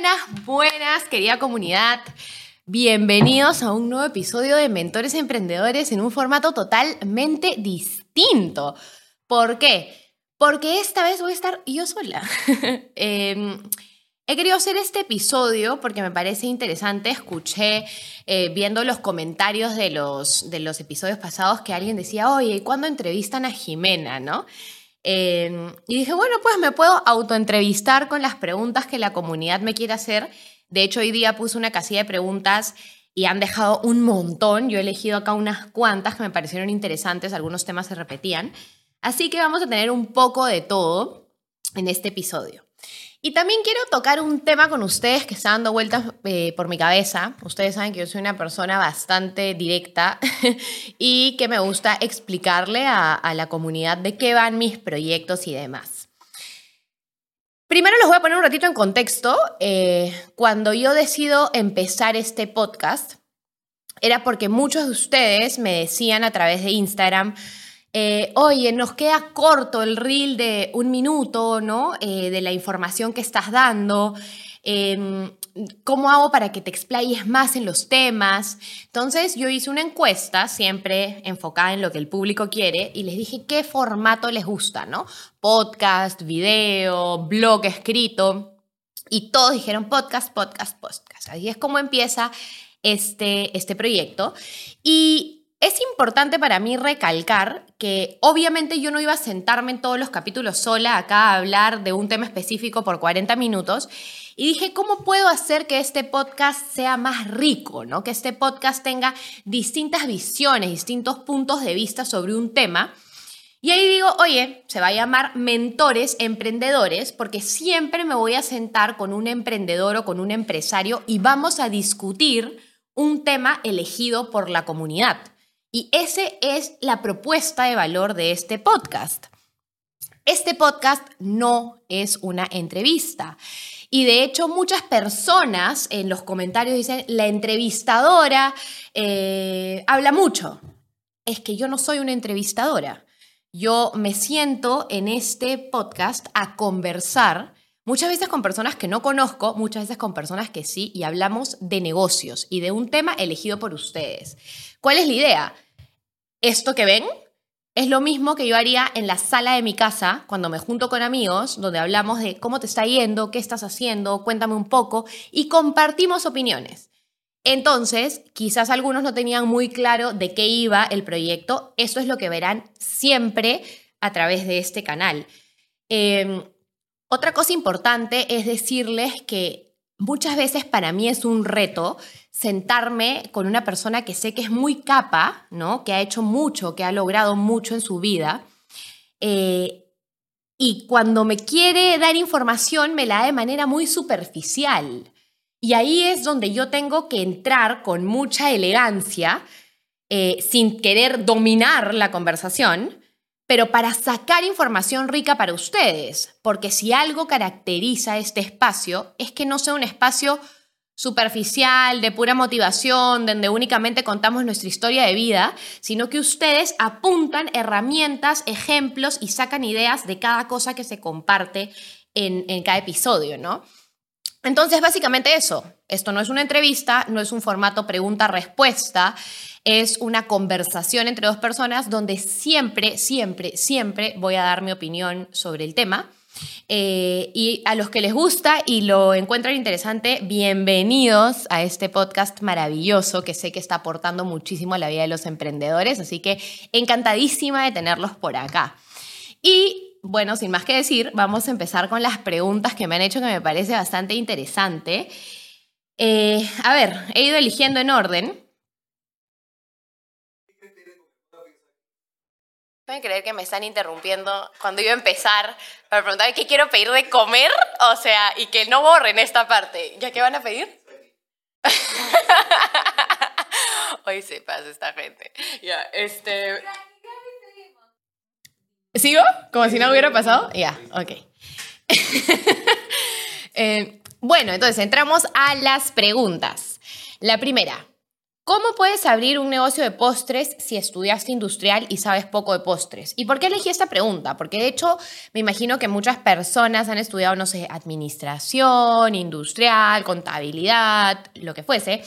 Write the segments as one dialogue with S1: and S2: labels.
S1: Buenas, buenas, querida comunidad. Bienvenidos a un nuevo episodio de Mentores Emprendedores en un formato totalmente distinto. ¿Por qué? Porque esta vez voy a estar yo sola. Em, he querido hacer este episodio porque me parece interesante. Escuché eh, viendo los comentarios de los, de los episodios pasados que alguien decía, oye, ¿cuándo entrevistan a Jimena? ¿No? Em, y dije, bueno, pues me puedo autoentrevistar con las preguntas que la comunidad me quiere hacer. De hecho, hoy día puse una casilla de preguntas y han dejado un montón. Yo he elegido acá unas cuantas que me parecieron interesantes, algunos temas se repetían. Así que vamos a tener un poco de todo en este episodio. Y también quiero tocar un tema con ustedes que está dando vueltas eh, por mi cabeza. Ustedes saben que yo soy una persona bastante directa y que me gusta explicarle a, la comunidad de qué van mis proyectos y demás. Primero les voy a poner un ratito en contexto. Eh, cuando yo decido empezar este podcast, era porque muchos de ustedes me decían a través de Instagram, eh, oye, nos queda corto el reel de un minuto, ¿no? Eh, de la información que estás dando. Em, ¿Cómo hago para que te explayes más en los temas? Entonces yo hice una encuesta, siempre enfocada en lo que el público quiere, y les dije qué formato les gusta, ¿no? Podcast, video, blog escrito. Y todos dijeron podcast, podcast, podcast. Así es como empieza este, este proyecto. Y es importante para mí recalcar que obviamente yo no iba a sentarme en todos los capítulos sola acá a hablar de un tema específico por 40 minutos y dije, ¿cómo puedo hacer que este podcast sea más rico, ¿no? Que este podcast tenga distintas visiones, distintos puntos de vista sobre un tema. Y ahí digo, oye, se va a llamar mentores emprendedores porque siempre me voy a sentar con un emprendedor o con un empresario y vamos a discutir un tema elegido por la comunidad. Y esa es la propuesta de valor de este podcast. Este podcast no es una entrevista. Y de hecho muchas personas en los comentarios dicen, la entrevistadora eh, habla mucho. Es que yo no soy una entrevistadora. Yo me siento en este podcast a conversar muchas veces con personas que no conozco, muchas veces con personas que sí, y hablamos de negocios y de un tema elegido por ustedes. ¿Cuál es la idea? Esto que ven es lo mismo que yo haría en la sala de mi casa cuando me junto con amigos, donde hablamos de cómo te está yendo, qué estás haciendo, cuéntame un poco y compartimos opiniones. Entonces, quizás algunos no tenían muy claro de qué iba el proyecto. Eso es lo que verán siempre a través de este canal. Em, otra cosa importante es decirles que muchas veces para mí es un reto sentarme con una persona que sé que es muy capa, ¿no? que ha hecho mucho, que ha logrado mucho en su vida. Eh, y cuando me quiere dar información, me la da de manera muy superficial. Y ahí es donde yo tengo que entrar con mucha elegancia, eh, sin querer dominar la conversación, pero para sacar información rica para ustedes, porque si algo caracteriza este espacio es que no sea un espacio superficial, de pura motivación, donde únicamente contamos nuestra historia de vida, sino que ustedes apuntan herramientas, ejemplos y sacan ideas de cada cosa que se comparte en, en cada episodio, ¿no? Entonces, básicamente eso. Esto no es una entrevista, no es un formato pregunta-respuesta, es una conversación entre dos personas donde siempre, siempre, siempre voy a dar mi opinión sobre el tema. Eh, y a los que les gusta y lo encuentran interesante, bienvenidos a este podcast maravilloso que sé que está aportando muchísimo a la vida de los emprendedores, así que encantadísima de tenerlos por acá. Y bueno, sin más que decir, vamos a empezar con las preguntas que me han hecho que me parece bastante interesante. Eh, a ver, he ido eligiendo en orden. Pueden creer que me están interrumpiendo cuando iba a empezar para preguntar qué quiero pedir de comer, o sea, y que no borren esta parte. ¿Ya qué van a pedir? Hoy se pasa esta gente. Ya, este... ¿Sigo? ¿Como si no hubiera pasado? Ya, ok. Eh, bueno, entonces entramos a las preguntas. La primera, ¿Cómo puedes abrir un negocio de postres si estudiaste industrial y sabes poco de postres? ¿Y por qué elegí esta pregunta? Porque de hecho me imagino que muchas personas han estudiado, no sé, administración, industrial, contabilidad, lo que fuese,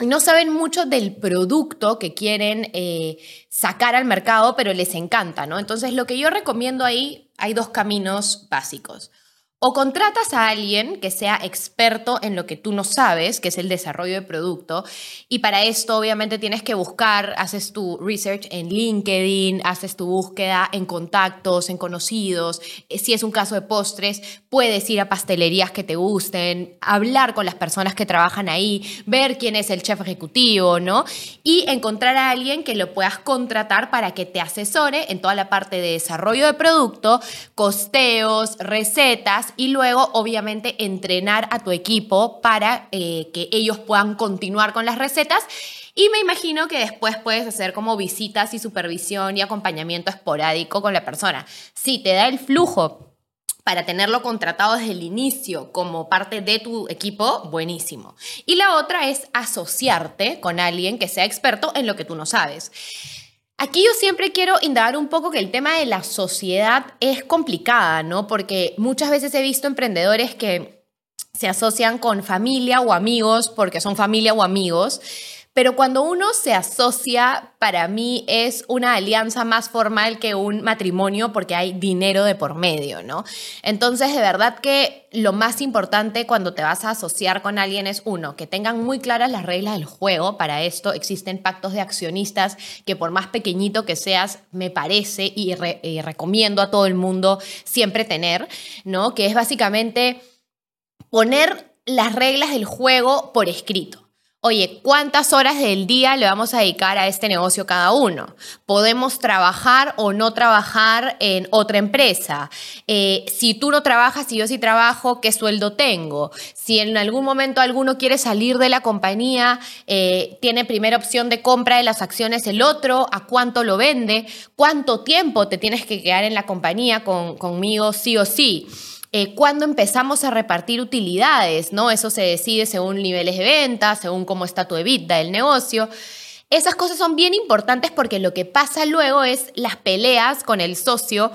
S1: y no saben mucho del producto que quieren eh, sacar al mercado, pero les encanta, ¿no? Entonces lo que yo recomiendo ahí, hay dos caminos básicos. O contratas a alguien que sea experto en lo que tú no sabes, que es el desarrollo de producto, y para esto obviamente tienes que buscar, haces tu research en LinkedIn, haces tu búsqueda en contactos, en conocidos, eh, si es un caso de postres, puedes ir a pastelerías que te gusten, hablar con las personas que trabajan ahí, ver quién es el chef ejecutivo, ¿no? Y encontrar a alguien que lo puedas contratar para que te asesore en toda la parte de desarrollo de producto, costeos, recetas, y luego obviamente entrenar a tu equipo para eh, que ellos puedan continuar con las recetas. Y me imagino que después puedes hacer como visitas y supervisión y acompañamiento esporádico con la persona. Si te da el flujo para tenerlo contratado desde el inicio como parte de tu equipo, buenísimo. Y la otra es asociarte con alguien que sea experto en lo que tú no sabes. Aquí yo siempre quiero indagar un poco que el tema de la sociedad es complicada, ¿no? Porque muchas veces he visto emprendedores que se asocian con familia o amigos porque son familia o amigos, pero cuando uno se asocia, para mí es una alianza más formal que un matrimonio porque hay dinero de por medio, ¿no? Entonces, de verdad que lo más importante cuando te vas a asociar con alguien es, uno, que tengan muy claras las reglas del juego. Para esto existen pactos de accionistas que por más pequeñito que seas, me parece y, y recomiendo a todo el mundo siempre tener, ¿no? Que es básicamente poner las reglas del juego por escrito oye, ¿cuántas horas del día le vamos a dedicar a este negocio cada uno? ¿Podemos trabajar o no trabajar en otra empresa? Eh, si tú no trabajas y yo sí trabajo, ¿qué sueldo tengo? Si en algún momento alguno quiere salir de la compañía, eh, tiene primera opción de compra de las acciones el otro, ¿a cuánto lo vende? ¿Cuánto tiempo te tienes que quedar en la compañía conmigo sí o sí? Eh, cuándo empezamos a repartir utilidades, ¿no? Eso se decide según niveles de venta, según cómo está tu EBITDA del negocio. Esas cosas son bien importantes porque lo que pasa luego es las peleas con el socio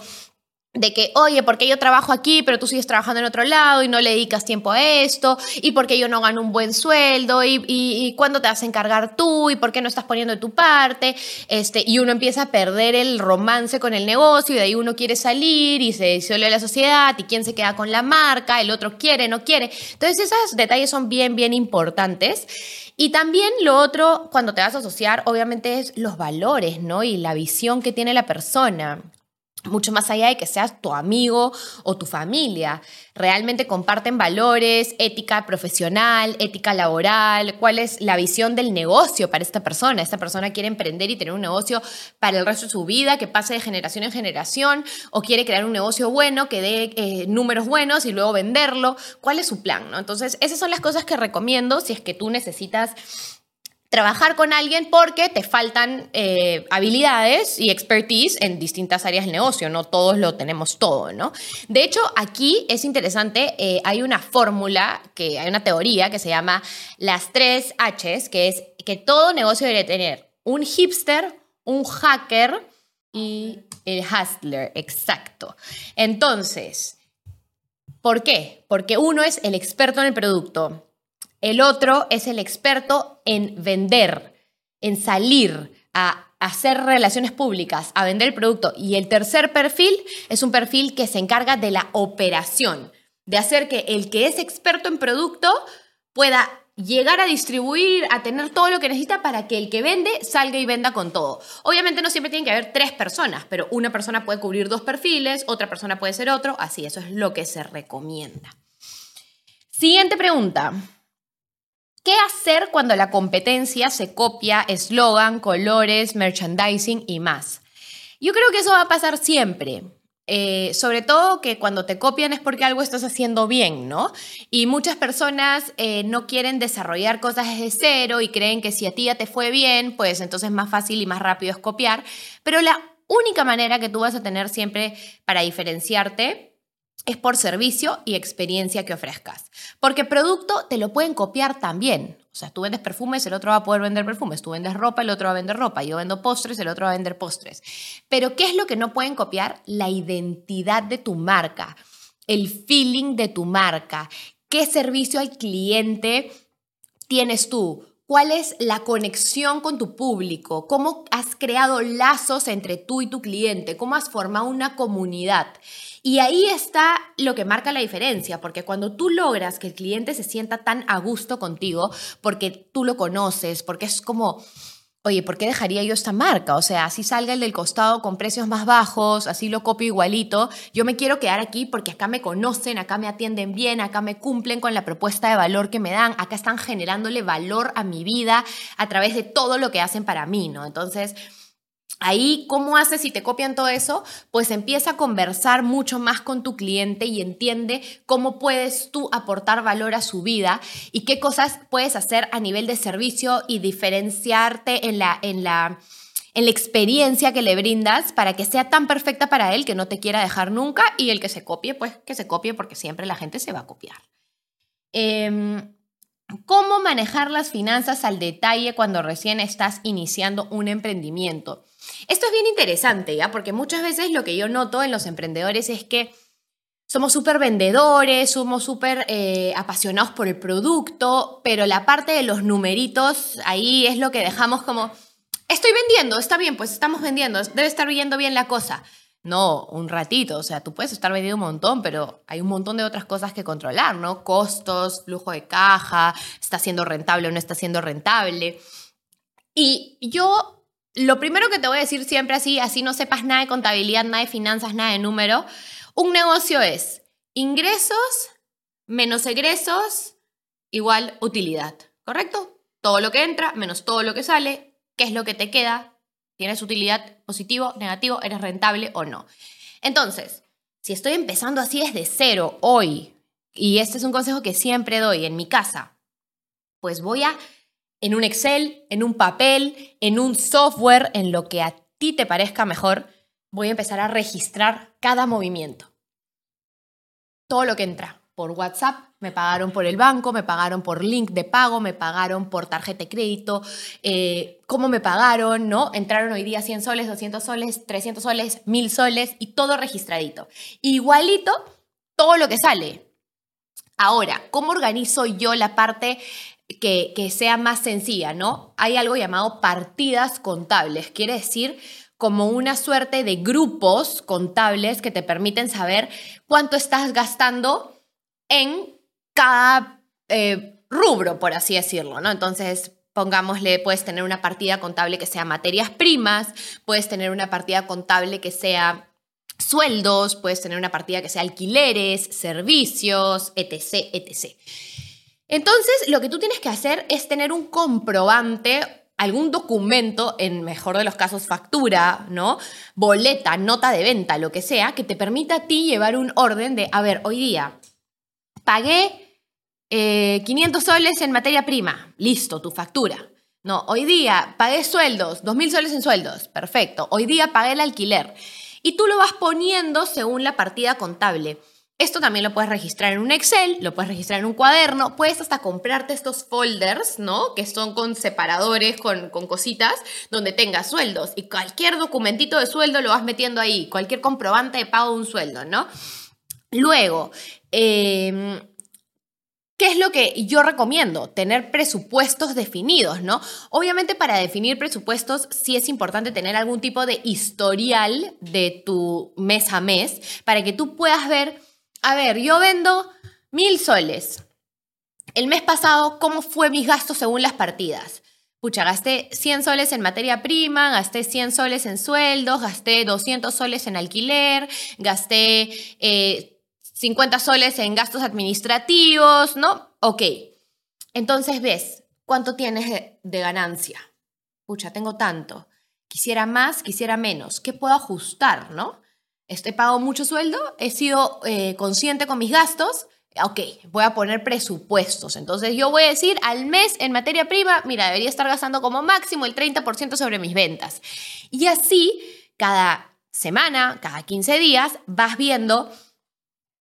S1: de que, oye, ¿por qué yo trabajo aquí, pero tú sigues trabajando en otro lado y no le dedicas tiempo a esto? ¿Y por qué yo no gano un buen sueldo? ¿Y, y, cuándo te vas a encargar tú? ¿Y por qué no estás poniendo de tu parte? Este, y uno empieza a perder el romance con el negocio y de ahí uno quiere salir y se disuelve la sociedad y quién se queda con la marca, el otro quiere, no quiere. Entonces esos detalles son bien, bien importantes. Y también lo otro, cuando te vas a asociar, obviamente es los valores, ¿no? Y la visión que tiene la persona mucho más allá de que seas tu amigo o tu familia. Realmente comparten valores, ética profesional, ética laboral, cuál es la visión del negocio para esta persona. Esta persona quiere emprender y tener un negocio para el resto de su vida, que pase de generación en generación, o quiere crear un negocio bueno, que dé eh, números buenos y luego venderlo. ¿Cuál es su plan? ¿no? Entonces, esas son las cosas que recomiendo si es que tú necesitas trabajar con alguien porque te faltan eh, habilidades y expertise en distintas áreas del negocio, no todos lo tenemos todo, ¿no? De hecho, aquí es interesante, eh, hay una fórmula, que hay una teoría que se llama las tres Hs, que es que todo negocio debe tener un hipster, un hacker y el hustler, exacto. Entonces, ¿por qué? Porque uno es el experto en el producto, el otro es el experto en vender, en salir a hacer relaciones públicas, a vender el producto. Y el tercer perfil es un perfil que se encarga de la operación, de hacer que el que es experto en producto pueda llegar a distribuir, a tener todo lo que necesita para que el que vende salga y venda con todo. Obviamente no siempre tienen que haber tres personas, pero una persona puede cubrir dos perfiles, otra persona puede ser otro, así, eso es lo que se recomienda. Siguiente pregunta. ¿Qué hacer cuando la competencia se copia eslogan, colores, merchandising y más? Yo creo que eso va a pasar siempre. eh, sobre todo que cuando te copian es porque algo estás haciendo bien, ¿no? Y muchas personas eh, no quieren desarrollar cosas desde cero y creen que si a ti ya te fue bien, pues entonces más fácil y más rápido es copiar. Pero la única manera que tú vas a tener siempre para diferenciarte es por servicio y experiencia que ofrezcas. Porque producto te lo pueden copiar también. O sea, tú vendes perfumes, el otro va a poder vender perfumes. Tú vendes ropa, el otro va a vender ropa. Yo vendo postres, el otro va a vender postres. Pero ¿qué es lo que no pueden copiar? La identidad de tu marca, el feeling de tu marca. ¿Qué servicio al cliente tienes tú? ¿Cuál es la conexión con tu público? ¿Cómo has creado lazos entre tú y tu cliente? ¿Cómo has formado una comunidad? Y ahí está lo que marca la diferencia, porque cuando tú logras que el cliente se sienta tan a gusto contigo, porque tú lo conoces, porque es como, oye, ¿por qué dejaría yo esta marca? O sea, así salga el del costado con precios más bajos, así lo copio igualito, yo me quiero quedar aquí porque acá me conocen, acá me atienden bien, acá me cumplen con la propuesta de valor que me dan, acá están generándole valor a mi vida a través de todo lo que hacen para mí, ¿no? Entonces... Ahí, ¿cómo haces si te copian todo eso? Pues empieza a conversar mucho más con tu cliente y entiende cómo puedes tú aportar valor a su vida y qué cosas puedes hacer a nivel de servicio y diferenciarte en la, en la, en la experiencia que le brindas para que sea tan perfecta para él que no te quiera dejar nunca y el que se copie, pues que se copie porque siempre la gente se va a copiar. Em, ¿Cómo manejar las finanzas al detalle cuando recién estás iniciando un emprendimiento? Esto es bien interesante, ¿ya? Porque muchas veces lo que yo noto en los emprendedores es que somos súper vendedores, somos súper eh, apasionados por el producto, pero la parte de los numeritos ahí es lo que dejamos como, estoy vendiendo, está bien, pues estamos vendiendo, debe estar yendo bien la cosa. No, un ratito, o sea, tú puedes estar vendiendo un montón, pero hay un montón de otras cosas que controlar, ¿no? Costos, flujo de caja, está siendo rentable o no está siendo rentable. Y yo lo primero que te voy a decir siempre así, así no sepas nada de contabilidad, nada de finanzas, nada de número, un negocio es ingresos menos egresos igual utilidad, ¿correcto? Todo lo que entra menos todo lo que sale, ¿qué es lo que te queda? ¿Tienes utilidad positivo, negativo, eres rentable o no? Entonces, si estoy empezando así desde cero hoy, y este es un consejo que siempre doy en mi casa, pues voy a en un Excel, en un papel, en un software, en lo que a ti te parezca mejor, voy a empezar a registrar cada movimiento. Todo lo que entra por WhatsApp, me pagaron por el banco, me pagaron por link de pago, me pagaron por tarjeta de crédito, eh, cómo me pagaron, ¿no? Entraron hoy día 100 soles, 200 soles, 300 soles, 1000 soles y todo registradito. Igualito todo lo que sale. Ahora, ¿cómo organizo yo la parte que, sea más sencilla, ¿no? Hay algo llamado partidas contables, quiere decir como una suerte de grupos contables que te permiten saber cuánto estás gastando en cada eh, rubro, por así decirlo, ¿no? Entonces, pongámosle, puedes tener una partida contable que sea materias primas, puedes tener una partida contable que sea sueldos, puedes tener una partida que sea alquileres, servicios, etc., etc. Entonces, lo que tú tienes que hacer es tener un comprobante, algún documento, en mejor de los casos factura, ¿no? Boleta, nota de venta, lo que sea, que te permita a ti llevar un orden de, a ver, hoy día pagué 500 eh, soles en materia prima, listo, tu factura. No, hoy día pagué sueldos, 2.000 soles en sueldos, perfecto. Hoy día pagué el alquiler. Y tú lo vas poniendo según la partida contable. Esto también lo puedes registrar en un Excel, lo puedes registrar en un cuaderno, puedes hasta comprarte estos folders, ¿no? Que son con separadores, con, cositas, donde tengas sueldos. Y cualquier documentito de sueldo lo vas metiendo ahí, cualquier comprobante de pago de un sueldo, ¿no? Luego, em, ¿Qué es lo que yo recomiendo? Tener presupuestos definidos, ¿no? Obviamente para definir presupuestos sí es importante tener algún tipo de historial de tu mes a mes para que tú puedas ver a ver, yo vendo mil soles. El mes pasado, ¿cómo fue mis gastos según las partidas? Pucha, gasté 100 soles en materia prima, gasté 100 soles en sueldos, gasté 200 soles en alquiler, gasté 50 eh, soles en gastos administrativos, ¿no? Ok. Entonces ves, ¿cuánto tienes de, de ganancia? Pucha, tengo tanto. Quisiera más, quisiera menos. ¿Qué puedo ajustar, no? Estoy pagado mucho sueldo, he sido eh, consciente con mis gastos, ok, voy a poner presupuestos. Entonces yo voy a decir al mes en materia prima, mira, debería estar gastando como máximo el 30% sobre mis ventas. Y así, cada semana, cada 15 días, vas viendo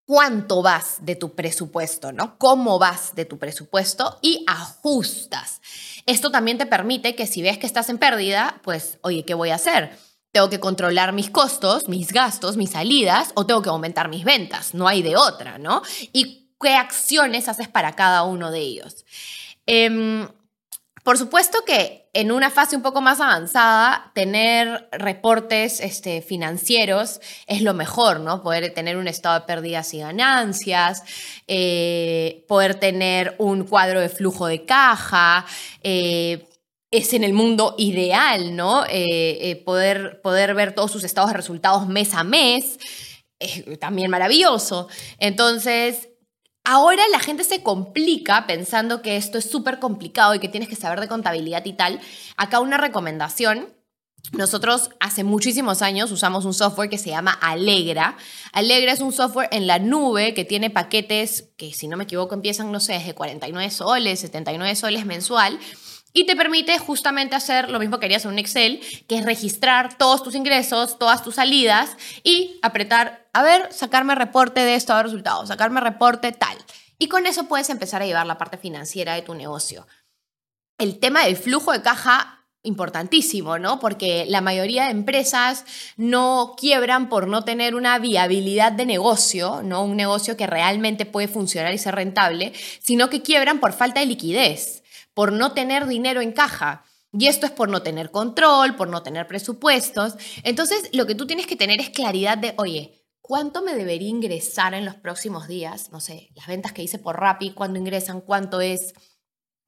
S1: cuánto vas de tu presupuesto, ¿no? Cómo vas de tu presupuesto y ajustas. Esto también te permite que si ves que estás en pérdida, pues, oye, ¿qué voy a hacer? Tengo que controlar mis costos, mis gastos, mis salidas o tengo que aumentar mis ventas. No hay de otra, ¿no? Y qué acciones haces para cada uno de ellos. Em, por supuesto que en una fase un poco más avanzada, tener reportes este, financieros es lo mejor, ¿no? Poder tener un estado de pérdidas y ganancias, eh, poder tener un cuadro de flujo de caja, eh, es en el mundo ideal, ¿no? Eh, poder, poder ver todos sus estados de resultados mes a mes, es también maravilloso. Entonces, Ahora la gente se complica pensando que esto es súper complicado y que tienes que saber de contabilidad y tal. Acá una recomendación. Nosotros hace muchísimos años usamos un software que se llama Alegra. Alegra es un software en la nube que tiene paquetes que, si no me equivoco, empiezan, no sé, desde 49 soles, 79 soles mensual y te permite justamente hacer lo mismo que harías en un Excel, que es registrar todos tus ingresos, todas tus salidas y apretar, a ver, sacarme reporte de esto resultados, sacarme reporte tal. Y con eso puedes empezar a llevar la parte financiera de tu negocio. El tema del flujo de caja importantísimo, ¿no? Porque la mayoría de empresas no quiebran por no tener una viabilidad de negocio, ¿no? Un negocio que realmente puede funcionar y ser rentable, sino que quiebran por falta de liquidez por no tener dinero en caja. Y esto es por no tener control, por no tener presupuestos. Entonces, lo que tú tienes que tener es claridad de, oye, ¿cuánto me debería ingresar en los próximos días? No sé, las ventas que hice por Rappi, ¿cuándo ingresan? ¿Cuánto es?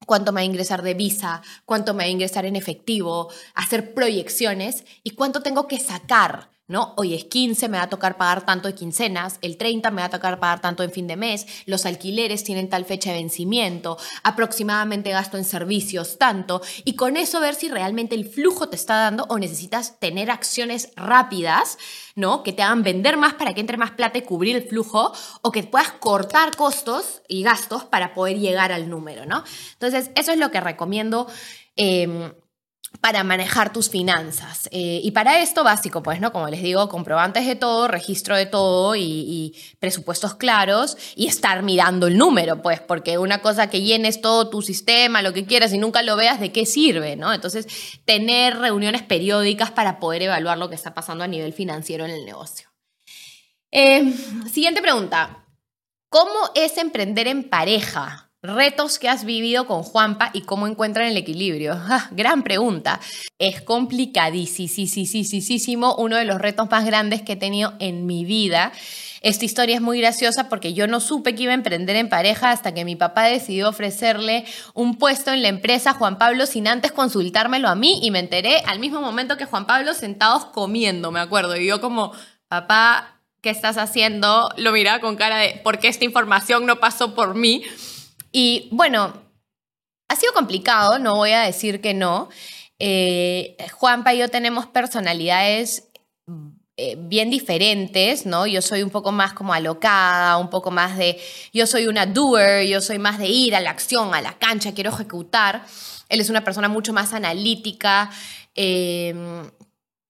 S1: cuánto me va a ingresar de visa, cuánto me va a ingresar en efectivo, hacer proyecciones y cuánto tengo que sacar ¿no? Hoy es 15, me va a tocar pagar tanto de quincenas, el 30 me va a tocar pagar tanto en fin de mes, los alquileres tienen tal fecha de vencimiento, aproximadamente gasto en servicios tanto, y con eso ver si realmente el flujo te está dando o necesitas tener acciones rápidas, ¿no? Que te hagan vender más para que entre más plata y cubrir el flujo, o que puedas cortar costos y gastos para poder llegar al número, ¿no? Entonces, eso es lo que recomiendo. Em, para manejar tus finanzas. Eh, y para esto básico, pues, ¿no? Como les digo, comprobantes de todo, registro de todo y, presupuestos claros y estar mirando el número, pues, porque una cosa que llenes todo tu sistema, lo que quieras y nunca lo veas, ¿de qué sirve, no? Entonces, tener reuniones periódicas para poder evaluar lo que está pasando a nivel financiero en el negocio. Eh, siguiente pregunta. ¿Cómo es emprender en pareja? Retos que has vivido con Juanpa y cómo encuentran el equilibrio. Gran pregunta. Es complicadísimo, uno de los retos más grandes que he tenido en mi vida. Esta historia es muy graciosa porque yo no supe que iba a emprender en pareja hasta que mi papá decidió ofrecerle un puesto en la empresa Juan Pablo sin antes consultármelo a mí y me enteré al mismo momento que Juan Pablo sentados comiendo, me acuerdo. Y yo como, papá, ¿qué estás haciendo? Lo miraba con cara de, ¿por qué esta información no pasó por mí? Y bueno, ha sido complicado, no voy a decir que no. Eh, Juanpa y yo tenemos personalidades eh, bien diferentes, ¿no? Yo soy un poco más como alocada, un poco más de, yo soy una doer, yo soy más de ir a la acción, a la cancha, quiero ejecutar. Él es una persona mucho más analítica, em,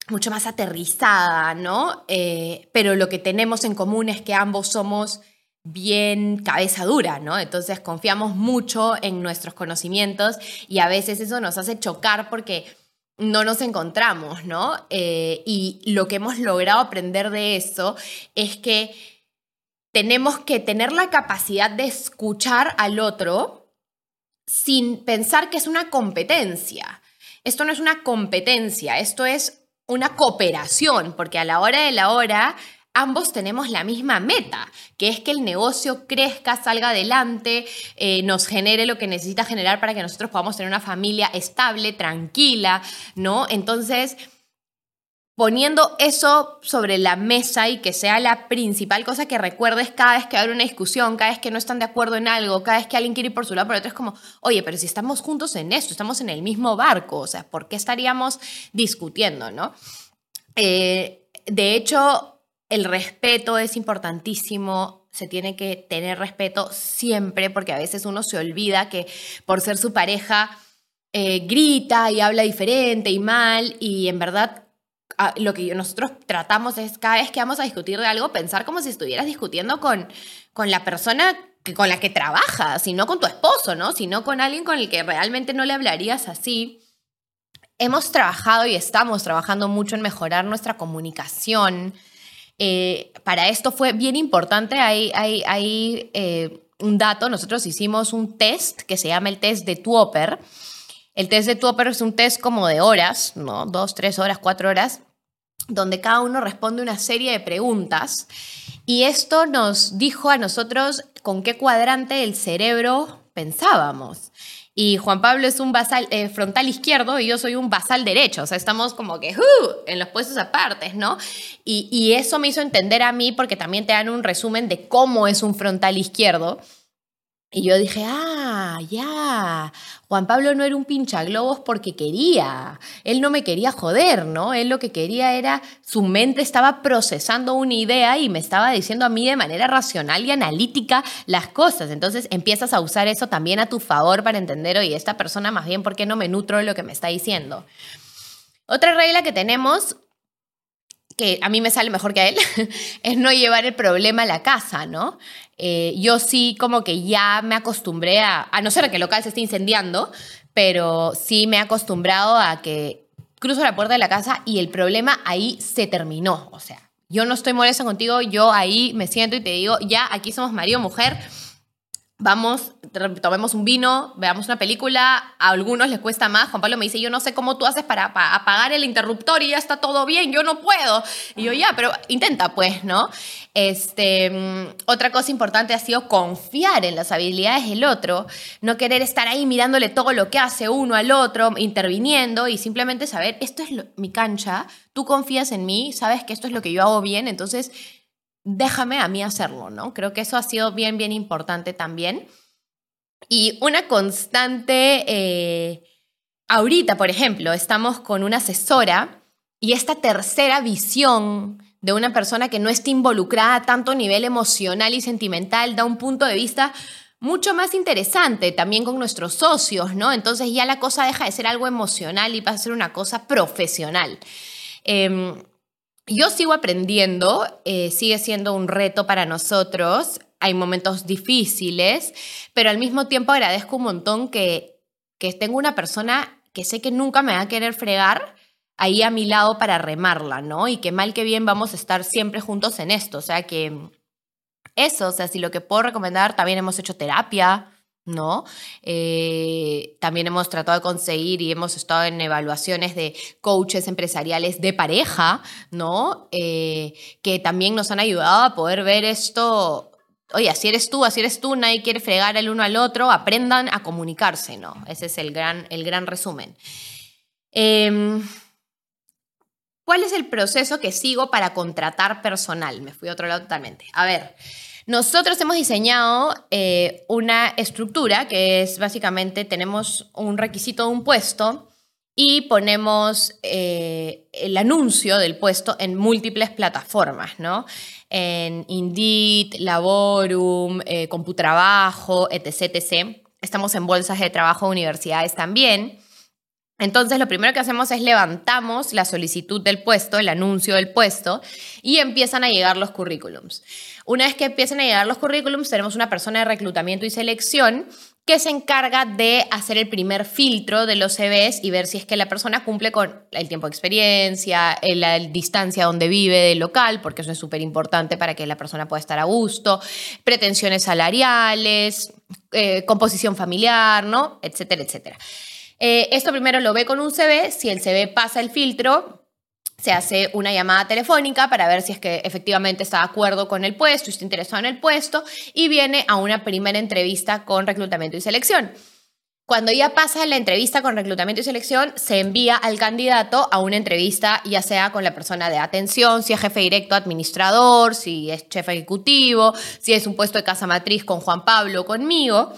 S1: mucho más aterrizada, ¿no? Eh, pero lo que tenemos en común es que ambos somos bien cabeza dura, ¿no? Entonces confiamos mucho en nuestros conocimientos y a veces eso nos hace chocar porque no nos encontramos, ¿no? Eh, y lo que hemos logrado aprender de eso es que tenemos que tener la capacidad de escuchar al otro sin pensar que es una competencia. Esto no es una competencia, esto es una cooperación, porque a la hora de la hora ambos tenemos la misma meta, que es que el negocio crezca, salga adelante, eh, nos genere lo que necesita generar para que nosotros podamos tener una familia estable, tranquila, ¿no? Entonces, poniendo eso sobre la mesa y que sea la principal cosa que recuerdes cada vez que hay una discusión, cada vez que no están de acuerdo en algo, cada vez que alguien quiere ir por su lado, pero otro es como, oye, pero si estamos juntos en esto, estamos en el mismo barco, o sea, ¿por qué estaríamos discutiendo, no? Eh, de hecho, el respeto es importantísimo, se tiene que tener respeto siempre, porque a veces uno se olvida que por ser su pareja eh, grita y habla diferente y mal, y en verdad lo que nosotros tratamos es cada vez que vamos a discutir de algo, pensar como si estuvieras discutiendo con, con la persona que, con la que trabajas, y no con tu esposo, ¿no? Sino con alguien con el que realmente no le hablarías así. Hemos trabajado y estamos trabajando mucho en mejorar nuestra comunicación. Eh, para esto fue bien importante, hay, eh, un dato, nosotros hicimos un test que se llama el test de Tuoper. El test de Tuoper es un test como de horas, ¿no? Dos, tres horas, cuatro horas, donde cada uno responde una serie de preguntas. Y esto nos dijo a nosotros con qué cuadrante del cerebro pensábamos. Y Juan Pablo es un basal eh, frontal izquierdo y yo soy un basal derecho. O sea, estamos como que uh, en los puestos apartes, ¿no? Y, y eso me hizo entender a mí porque también te dan un resumen de cómo es un frontal izquierdo. Y yo dije, ah, ya, Juan Pablo no era un pinchaglobos porque quería, él no me quería joder, ¿no? Él lo que quería era, su mente estaba procesando una idea y me estaba diciendo a mí de manera racional y analítica las cosas. Entonces empiezas a usar eso también a tu favor para entender, oye, esta persona más bien, ¿por qué no me nutro de lo que me está diciendo? Otra regla que tenemos que a mí me sale mejor que a él, es no llevar el problema a la casa, ¿no? Eh, yo sí como que ya me acostumbré a, a no ser que el local se esté incendiando, pero sí me he acostumbrado a que cruzo la puerta de la casa y el problema ahí se terminó. O sea, yo no estoy molesta contigo, yo ahí me siento y te digo, ya aquí somos marido, mujer, vamos, tomemos un vino, veamos una película, a algunos les cuesta más. Juan Pablo me dice, yo no sé cómo tú haces para, apagar el interruptor y ya está todo bien, yo no puedo. Y yo, ya, pero intenta pues, ¿no? Este, mm, otra cosa importante ha sido confiar en las habilidades del otro, no querer estar ahí mirándole todo lo que hace uno al otro, interviniendo y simplemente saber, esto es mi cancha, tú confías en mí, sabes que esto es lo que yo hago bien, entonces déjame a mí hacerlo, ¿no? Creo que eso ha sido bien, bien importante también. Y una constante, eh, ahorita, por ejemplo, estamos con una asesora y esta tercera visión de una persona que no esté involucrada tanto a nivel emocional y sentimental da un punto de vista mucho más interesante también con nuestros socios, ¿no? Entonces ya la cosa deja de ser algo emocional y pasa a ser una cosa profesional. Em, yo sigo aprendiendo, eh, sigue siendo un reto para nosotros, hay momentos difíciles, pero al mismo tiempo agradezco un montón que, que tengo una persona que sé que nunca me va a querer fregar ahí a mi lado para remarla, ¿no? Y que mal que bien vamos a estar siempre juntos en esto, o sea que eso, o sea, si lo que puedo recomendar, también hemos hecho terapia, ¿no? Eh, también hemos tratado de conseguir y hemos estado en evaluaciones de coaches empresariales de pareja, ¿no? Eh, que también nos han ayudado a poder ver esto. Oye, así eres tú, así eres tú, nadie quiere fregar el uno al otro, aprendan a comunicarse, ¿no? Ese es el gran, el gran resumen. Em, ¿Cuál es el proceso que sigo para contratar personal? Me fui a otro lado totalmente. A ver, nosotros hemos diseñado eh, una estructura que es básicamente tenemos un requisito de un puesto y ponemos eh, el anuncio del puesto en múltiples plataformas, ¿no? En Indeed, Laborum, eh, Computrabajo, etc. Estamos en bolsas de trabajo de universidades también. Entonces, lo primero que hacemos es levantamos la solicitud del puesto, el anuncio del puesto, y empiezan a llegar los currículums. Una vez que empiecen a llegar los currículums, tenemos una persona de reclutamiento y selección que se encarga de hacer el primer filtro de los CVs y ver si es que la persona cumple con el tiempo de experiencia, la distancia donde vive del local, porque eso es súper importante para que la persona pueda estar a gusto, pretensiones salariales, eh, composición familiar, ¿no? Etcétera, etcétera. Eh, esto primero lo ve con un CV, si el CV pasa el filtro, se hace una llamada telefónica para ver si es que efectivamente está de acuerdo con el puesto, está interesado en el puesto y viene a una primera entrevista con reclutamiento y selección. Cuando ya pasa la entrevista con reclutamiento y selección, se envía al candidato a una entrevista, ya sea con la persona de atención, si es jefe directo, administrador, si es jefe ejecutivo, si es un puesto de casa matriz con Juan Pablo conmigo.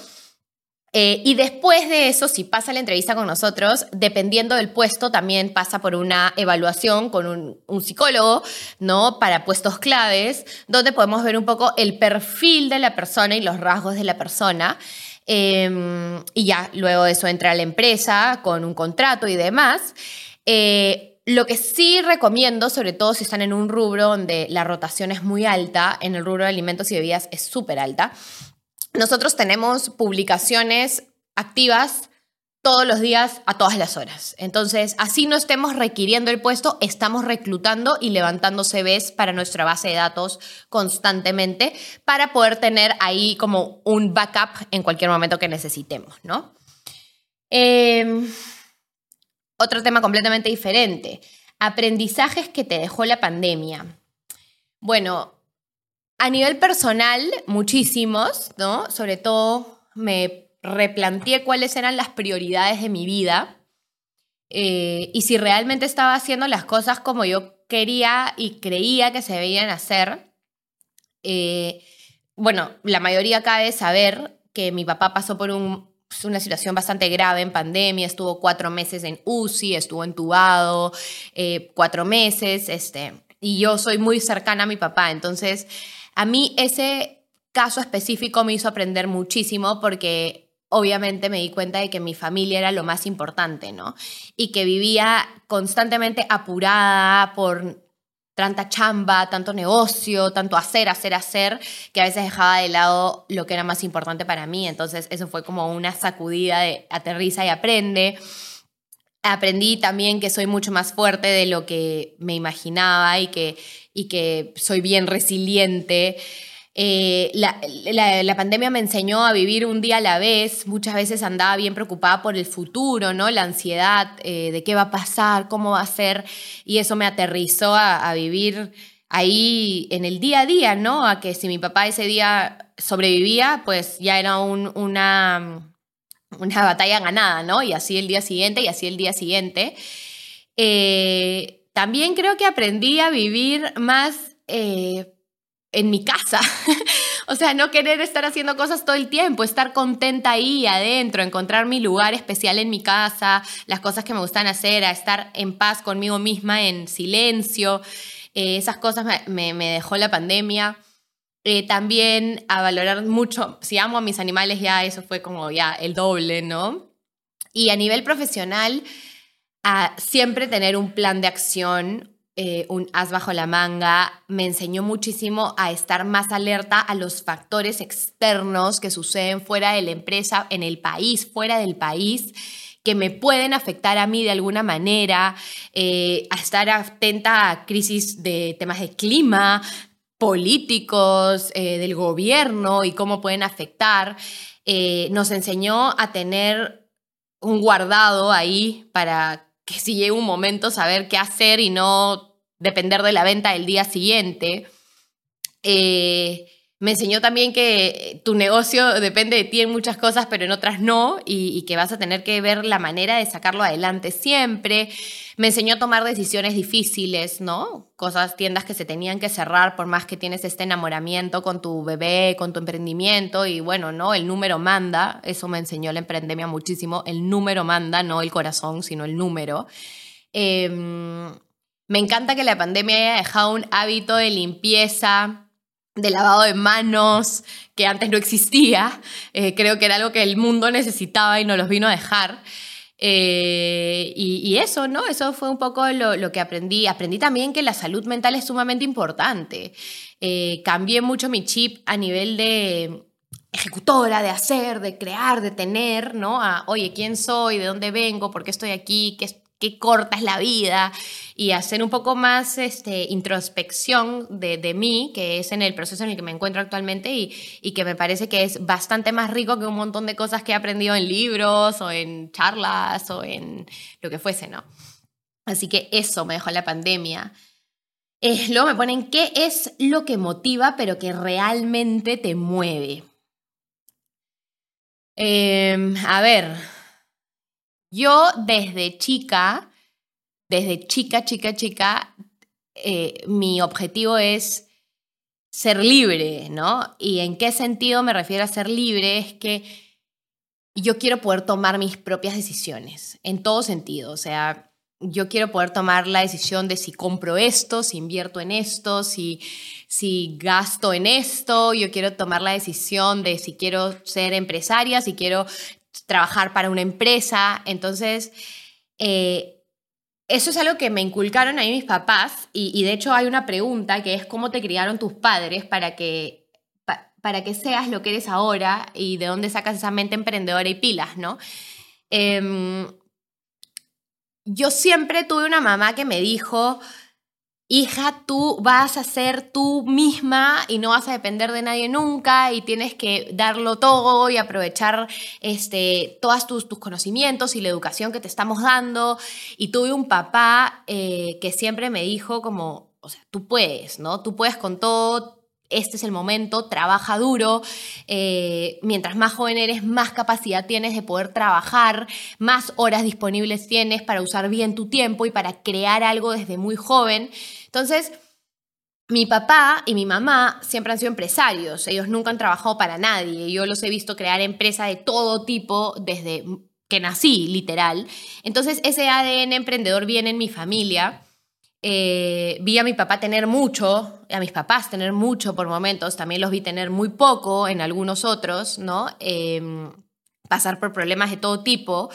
S1: Eh, y después de eso, si pasa la entrevista con nosotros, dependiendo del puesto, también pasa por una evaluación con un, psicólogo, ¿no? Para puestos claves, donde podemos ver un poco el perfil de la persona y los rasgos de la persona. Em, y ya, luego de eso entra a la empresa con un contrato y demás. Eh, lo que sí recomiendo, sobre todo si están en un rubro donde la rotación es muy alta, en el rubro de alimentos y bebidas es súper alta, nosotros tenemos publicaciones activas todos los días a todas las horas. Entonces, así no estemos requiriendo el puesto, estamos reclutando y levantando CVs para nuestra base de datos constantemente para poder tener ahí como un backup en cualquier momento que necesitemos, ¿no? Em, otro tema completamente diferente. Aprendizajes que te dejó la pandemia. Bueno, a nivel personal, muchísimos, ¿no? Sobre todo me replanteé cuáles eran las prioridades de mi vida eh, y si realmente estaba haciendo las cosas como yo quería y creía que se debían hacer. Eh, bueno, la mayoría cabe saber que mi papá pasó por pues, una situación bastante grave en pandemia, estuvo cuatro meses en UCI, estuvo entubado eh, cuatro meses, este, y yo soy muy cercana a mi papá, entonces a mí ese caso específico me hizo aprender muchísimo porque obviamente me di cuenta de que mi familia era lo más importante, ¿no? Y que vivía constantemente apurada por tanta chamba, tanto negocio, tanto hacer, hacer, hacer, que a veces dejaba de lado lo que era más importante para mí. Entonces eso fue como una sacudida de aterriza y aprende. Aprendí también que soy mucho más fuerte de lo que me imaginaba y que y que soy bien resiliente. Eh, la, pandemia me enseñó a vivir un día a la vez. Muchas veces andaba bien preocupada por el futuro, ¿no? La ansiedad eh, de qué va a pasar, cómo va a ser. Y eso me aterrizó a, vivir ahí en el día a día, ¿no? A que si mi papá ese día sobrevivía, pues ya era una, una batalla ganada, ¿no? Y así el día siguiente y así el día siguiente. Eh, también creo que aprendí a vivir más eh, en mi casa. o sea, no querer estar haciendo cosas todo el tiempo, estar contenta ahí adentro, encontrar mi lugar especial en mi casa, las cosas que me gustan hacer, a estar en paz conmigo misma, en silencio. Eh, esas cosas me, dejó la pandemia. Eh, también a valorar mucho, si amo a mis animales ya, eso fue como ya el doble, ¿no? Y a nivel profesional, siempre tener un plan de acción, eh, un as bajo la manga, me enseñó muchísimo a estar más alerta a los factores externos que suceden fuera de la empresa, en el país, fuera del país que me pueden afectar a mí de alguna manera, eh, a estar atenta a crisis de temas de clima, políticos, eh, del gobierno y cómo pueden afectar. nos enseñó a tener un guardado ahí para que si llega un momento saber qué hacer y no depender de la venta del día siguiente. Eh, me enseñó también que tu negocio depende de ti en muchas cosas, pero en otras no, y, que vas a tener que ver la manera de sacarlo adelante siempre. Me enseñó a tomar decisiones difíciles, ¿no? Cosas, tiendas que se tenían que cerrar por más que tienes este enamoramiento con tu bebé, con tu emprendimiento, y bueno, ¿no? El número manda, eso me enseñó la emprendemia muchísimo, el número manda, no el corazón, sino el número. Em, me encanta que la pandemia haya dejado un hábito de limpieza, de lavado de manos que antes no existía. Eh, creo que era algo que el mundo necesitaba y nos los vino a dejar. Eh, y, eso, ¿no? Eso fue un poco lo, que aprendí. Aprendí también que la salud mental es sumamente importante. Eh, cambié mucho mi chip a nivel de ejecutora, de hacer, de crear, de tener, ¿no? A, oye, ¿quién soy? ¿De dónde vengo? ¿Por qué estoy aquí? ¿Qué, qué corta es la vida y hacer un poco más este, introspección de, de, mí, que es en el proceso en el que me encuentro actualmente y, y, que me parece que es bastante más rico que un montón de cosas que he aprendido en libros o en charlas o en lo que fuese, ¿no? Así que eso me dejó la pandemia. Eh, luego me ponen, ¿qué es lo que motiva pero que realmente te mueve? Em, a ver, yo desde chica, desde chica, chica, chica, eh, mi objetivo es ser libre, ¿no? ¿Y en qué sentido me refiero a ser libre? Es que yo quiero poder tomar mis propias decisiones en todo sentido. O sea, yo quiero poder tomar la decisión de si compro esto, si invierto en esto, si, si gasto en esto. Yo quiero tomar la decisión de si quiero ser empresaria, si quiero trabajar para una empresa. Entonces, eh, eso es algo que me inculcaron ahí mis papás y, de hecho hay una pregunta que es cómo te criaron tus padres para que para que seas lo que eres ahora y de dónde sacas esa mente emprendedora y pilas, ¿no? Em, yo siempre tuve una mamá que me dijo, hija, tú vas a ser tú misma y no vas a depender de nadie nunca y tienes que darlo todo y aprovechar este, todos tus, tus conocimientos y la educación que te estamos dando. Y tuve un papá eh, que siempre me dijo como, o sea, tú puedes, ¿no? Tú puedes con todo, este es el momento, trabaja duro, eh, mientras más joven eres, más capacidad tienes de poder trabajar, más horas disponibles tienes para usar bien tu tiempo y para crear algo desde muy joven. Entonces, mi papá y mi mamá siempre han sido empresarios, ellos nunca han trabajado para nadie, yo los he visto crear empresas de todo tipo desde que nací, literal. Entonces, ese ADN emprendedor viene en mi familia. Eh, vi a mi papá tener mucho, a mis papás tener mucho por momentos, también los vi tener muy poco en algunos otros, ¿no? Em, pasar por problemas de todo tipo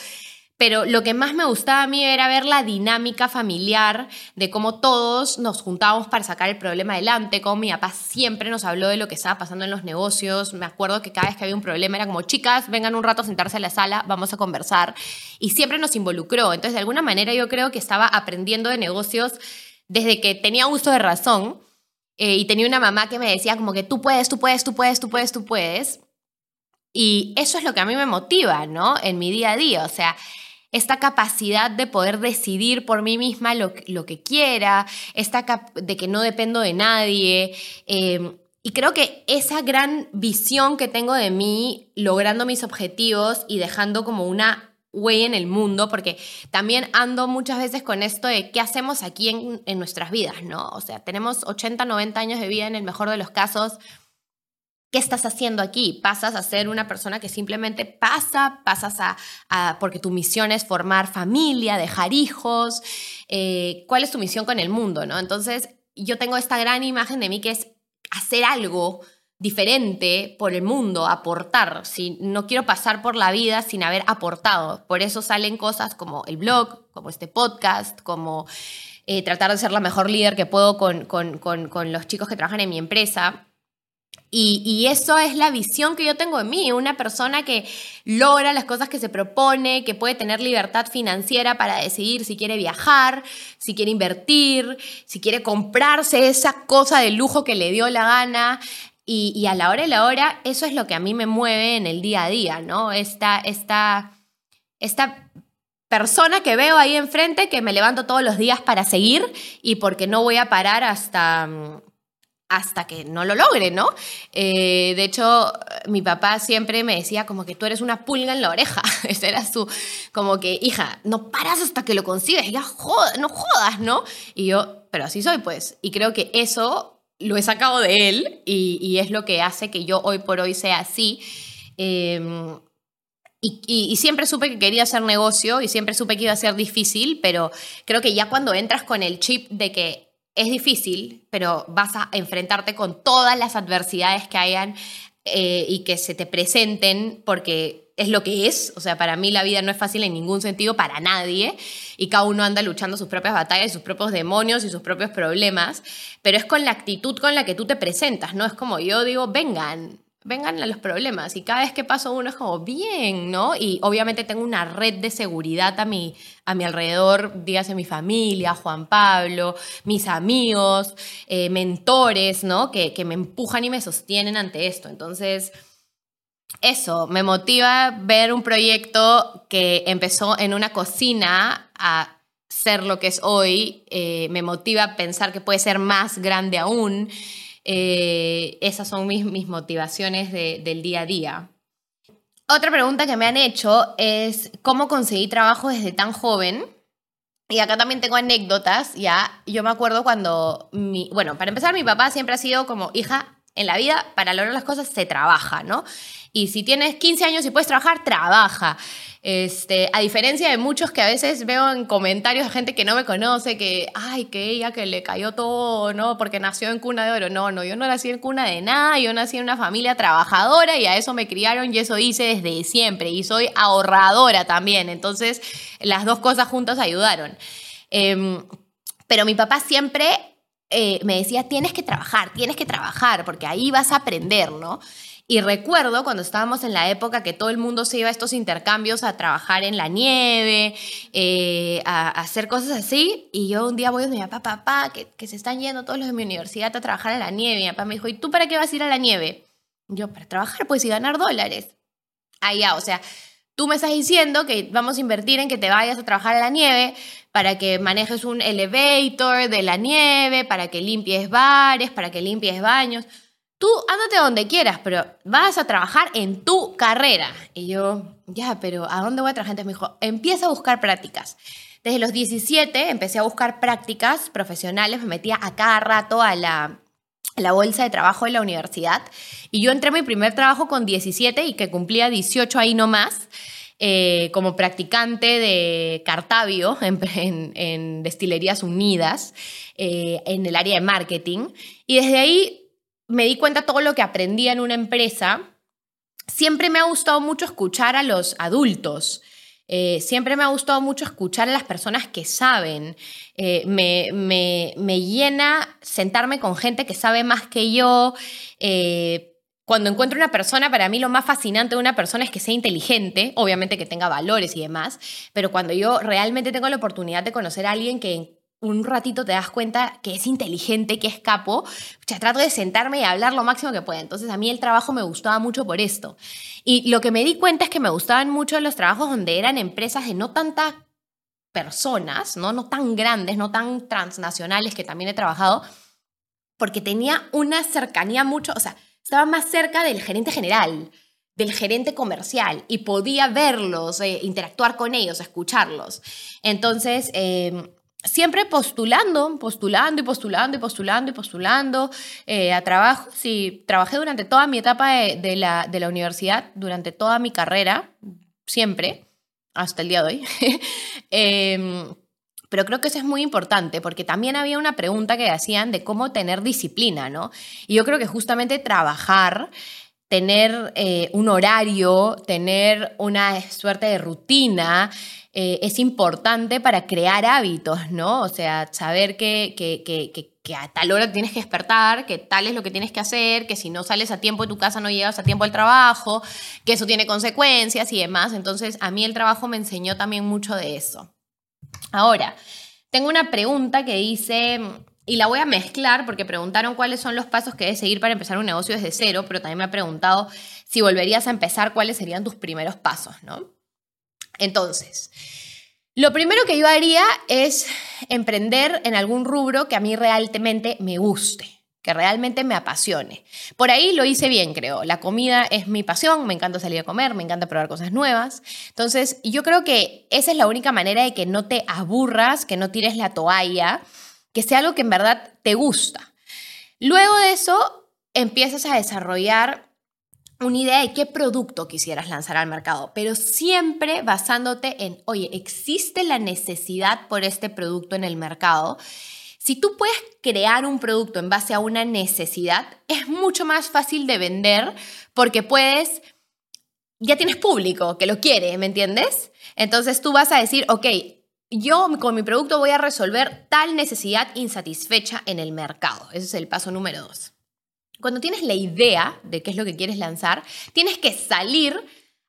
S1: pero lo que más me gustaba a mí era ver la dinámica familiar de cómo todos nos juntábamos para sacar el problema adelante, cómo mi papá siempre nos habló de lo que estaba pasando en los negocios. Me acuerdo que cada vez que había un problema era como, chicas, vengan un rato a sentarse en la sala, vamos a conversar. Y siempre nos involucró. Entonces, de alguna manera yo creo que estaba aprendiendo de negocios desde que tenía uso de razón. Eh, y tenía una mamá que me decía como que tú puedes, tú puedes, tú puedes, tú puedes, tú puedes. Y eso es lo que a mí me motiva, ¿no? En mi día a día. O sea, esta capacidad de poder decidir por mí misma lo, lo que quiera, esta de que no dependo de nadie. Em, y creo que esa gran visión que tengo de mí, logrando mis objetivos y dejando como una huella en el mundo, porque también ando muchas veces con esto de qué hacemos aquí en, en nuestras vidas, ¿no? O sea, tenemos 80, 90 años de vida en el mejor de los casos ¿Qué estás haciendo aquí? Pasas a ser una persona que simplemente pasa, pasas a, porque tu misión es formar familia, dejar hijos. Eh, ¿Cuál es tu misión con el mundo? ¿no? Entonces, yo tengo esta gran imagen de mí que es hacer algo diferente por el mundo, aportar. Si no quiero pasar por la vida sin haber aportado. Por eso salen cosas como el blog, como este podcast, como eh, tratar de ser la mejor líder que puedo con, los chicos que trabajan en mi empresa y, eso es la visión que yo tengo de mí, una persona que logra las cosas que se propone, que puede tener libertad financiera para decidir si quiere viajar, si quiere invertir, si quiere comprarse esa cosa de lujo que le dio la gana. Y, a la hora y la hora, eso es lo que a mí me mueve en el día a día, ¿no? Esta, esta, esta persona que veo ahí enfrente, que me levanto todos los días para seguir y porque no voy a parar hasta hasta que no lo logre, ¿no? Eh, de hecho, mi papá siempre me decía como que tú eres una pulga en la oreja. Ese era su, como que, hija, no paras hasta que lo consigues, ya no jodas, ¿no? Y yo, pero así soy, pues. Y creo que eso lo he sacado de él y, es lo que hace que yo hoy por hoy sea así. Em, y, y, siempre supe que quería hacer negocio y siempre supe que iba a ser difícil, pero creo que ya cuando entras con el chip de que es difícil, pero vas a enfrentarte con todas las adversidades que hayan eh, y que se te presenten porque es lo que es. O sea, para mí la vida no es fácil en ningún sentido, para nadie. Y cada uno anda luchando sus propias batallas, sus propios demonios y sus propios problemas. Pero es con la actitud con la que tú te presentas, ¿no? Es como yo digo, vengan, vengan a los problemas. Y cada vez que paso uno es como, bien, ¿no? Y obviamente tengo una red de seguridad a mi, a mi alrededor, dígase mi familia, Juan Pablo, mis amigos, eh, mentores, ¿no? Que, que me empujan y me sostienen ante esto. Entonces, eso, me motiva ver un proyecto que empezó en una cocina a ser lo que es hoy. Eh, me motiva pensar que puede ser más grande aún. Eh, esas son mis, mis motivaciones del día a día. Otra pregunta que me han hecho es cómo conseguí trabajo desde tan joven. Y acá también tengo anécdotas, ya. Yo me acuerdo cuando, mi, bueno, para empezar, mi papá siempre ha sido como, hija, En la vida, para lograr las cosas, se trabaja, ¿no? Y si tienes 15 años y puedes trabajar, trabaja. Este, a diferencia de muchos que a veces veo en comentarios de gente que no me conoce, que, ay, que ella que le cayó todo, ¿no? Porque nació en cuna de oro. No, no, yo no nací en cuna de nada, yo nací en una familia trabajadora y a eso me criaron y eso hice desde siempre. Y soy ahorradora también. Entonces, las dos cosas juntas ayudaron. Em, pero mi papá siempre eh, me decía, tienes que trabajar, tienes que trabajar, porque ahí vas a aprender, ¿no? Y recuerdo cuando estábamos en la época que todo el mundo se iba a estos intercambios a trabajar en la nieve, eh, a, hacer cosas así. Y yo un día voy a mi papá, papá, que, se están yendo todos los de mi universidad a trabajar en la nieve. Y mi papá me dijo, ¿y tú para qué vas a ir a la nieve? yo, para trabajar, pues, y ganar dólares. Allá, o sea, tú me estás diciendo que vamos a invertir en que te vayas a trabajar a la nieve para que manejes un elevator de la nieve, para que limpies bares, para que limpies baños tú ándate donde quieras, pero vas a trabajar en tu carrera. Y yo, ya, pero ¿a dónde voy a trabajar? Entonces me dijo, empieza a buscar prácticas. Desde los 17 empecé a buscar prácticas profesionales, me metía a cada rato a la, bolsa de trabajo de la universidad. Y yo entré a mi primer trabajo con 17 y que cumplía 18 ahí nomás. Eh, como practicante de Cartavio en, Destilerías Unidas, eh, en el área de marketing. Y desde ahí me di cuenta todo lo que aprendía en una empresa. Siempre me ha gustado mucho escuchar a los adultos. Eh, siempre me ha gustado mucho escuchar a las personas que saben. Eh, me, me, llena sentarme con gente que sabe más que yo. Cuando encuentro una persona, para mí lo más fascinante de una persona es que sea inteligente, obviamente que tenga valores y demás, pero cuando yo realmente tengo la oportunidad de conocer a alguien que un ratito te das cuenta que es inteligente, que es capo, ya trato de sentarme y hablar lo máximo que pueda. Entonces a mí el trabajo me gustaba mucho por esto. Y lo que me di cuenta es que me gustaban mucho los trabajos donde eran empresas de no tantas personas, ¿no? no tan grandes, no tan transnacionales, que también he trabajado, porque tenía una cercanía mucho, o sea, estaba más cerca del gerente general, del gerente comercial y podía verlos, eh, interactuar con ellos, escucharlos. Entonces, eh, siempre postulando, postulando y postulando y postulando y postulando eh, a trabajo. Sí, trabajé durante toda mi etapa de, la, de, la, universidad, durante toda mi carrera, siempre, hasta el día de hoy. Pero creo que eso es muy importante porque también había una pregunta que hacían de cómo tener disciplina, ¿no? Y yo creo que justamente trabajar tener eh, un horario, tener una suerte de rutina, eh, es importante para crear hábitos, ¿no? O sea, saber que, que, a tal hora tienes que despertar, que tal es lo que tienes que hacer, que si no sales a tiempo de tu casa no llegas a tiempo al trabajo, que eso tiene consecuencias y demás. Entonces, a mí el trabajo me enseñó también mucho de eso. Ahora, tengo una pregunta que dice, y la voy a mezclar porque preguntaron cuáles son los pasos que debes seguir para empezar un negocio desde cero, pero también me ha preguntado si volverías a empezar, cuáles serían tus primeros pasos, ¿no? Entonces, lo primero que yo haría es emprender en algún rubro que a mí realmente me guste, que realmente me apasione. Por ahí lo hice bien, creo. La comida es mi pasión, me encanta salir a comer, me encanta probar cosas nuevas. Entonces, yo creo que esa es la única manera de que no te aburras, que no tires la toalla, que sea algo que en verdad te gusta. Luego de eso, empiezas a desarrollar una idea de qué producto quisieras lanzar al mercado, pero siempre basándote en, oye, ¿existe la necesidad por este producto en el mercado? Si tú puedes crear un producto en base a una necesidad, es mucho más fácil de vender porque puedes, ya tienes público que lo quiere, ¿me entiendes? Entonces tú vas a decir, ok, yo con mi producto voy a resolver tal necesidad insatisfecha en el mercado. Ese es el paso número dos cuando tienes la idea de qué es lo que quieres lanzar, tienes que salir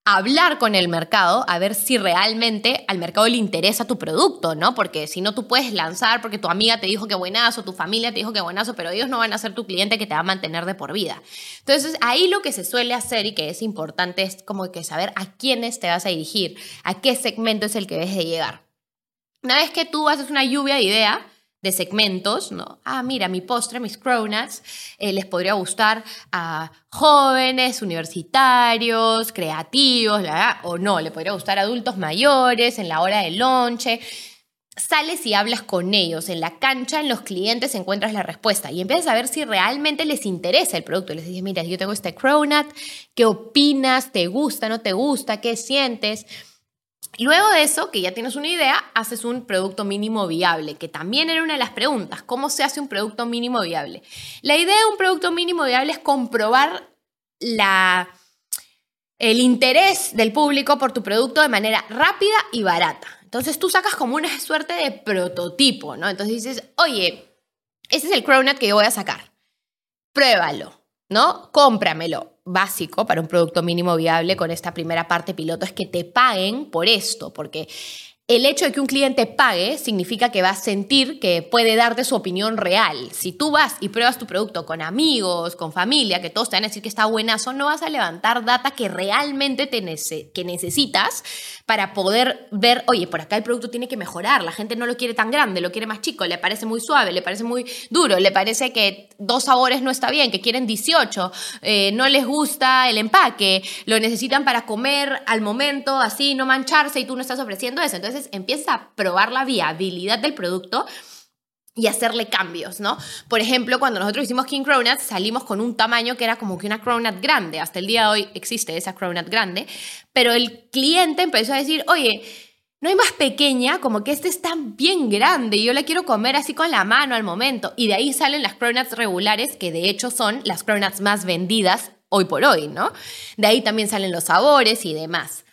S1: hablar con el mercado a ver si realmente al mercado le interesa tu producto, ¿no? Porque si no, tú puedes lanzar porque tu amiga te dijo que buenazo, tu familia te dijo que buenazo, pero ellos no van a ser tu cliente que te va a mantener de por vida. Entonces, ahí lo que se suele hacer y que es importante es como que saber a quiénes te vas a dirigir, a qué segmento es el que debes de llegar. Una vez que tú haces una lluvia de idea, de segmentos, ¿no? Ah, mira, mi postre, mis cronuts, eh, les podría gustar a jóvenes, universitarios, creativos, o no, le podría gustar a adultos mayores en la hora del lonche. sales y hablas con ellos. En la cancha, en los clientes, encuentras la respuesta y empiezas a ver si realmente les interesa el producto. Les dices, mira, yo tengo este Cronut, ¿qué opinas? ¿Te gusta? ¿No te gusta? ¿Qué sientes? Luego de eso, que ya tienes una idea, haces un producto mínimo viable, que también era una de las preguntas, ¿cómo se hace un producto mínimo viable? La idea de un producto mínimo viable es comprobar la, el interés del público por tu producto de manera rápida y barata. Entonces tú sacas como una suerte de prototipo, ¿no? Entonces dices, oye, ese es el Cronut que yo voy a sacar. Pruébalo, ¿no? Cómpramelo. Básico para un producto mínimo viable con esta primera parte piloto es que te paguen por esto, porque el hecho de que un cliente pague significa que va a sentir que puede darte su opinión real. Si tú vas y pruebas tu producto con amigos, con familia, que todos te van a decir que está buenazo, no vas a levantar data que realmente te que necesitas para poder ver, oye, por acá el producto tiene que mejorar, la gente no lo quiere tan grande, lo quiere más chico, le parece muy suave, le parece muy duro, le parece que dos sabores no está bien, que quieren 18, eh, no les gusta el empaque, lo necesitan para comer al momento, así no mancharse y tú no estás ofreciendo eso. Entonces, entonces empiezas a probar la viabilidad del producto y hacerle cambios, ¿no? Por ejemplo, cuando nosotros hicimos King Cronuts, salimos con un tamaño que era como que una cronut grande. Hasta el día de hoy existe esa cronut grande. Pero el cliente empezó a decir, oye, no hay más pequeña, como que este está bien grande y yo la quiero comer así con la mano al momento. Y de ahí salen las cronuts regulares, que de hecho son las cronuts más vendidas hoy por hoy, ¿no? De ahí también salen los sabores y demás.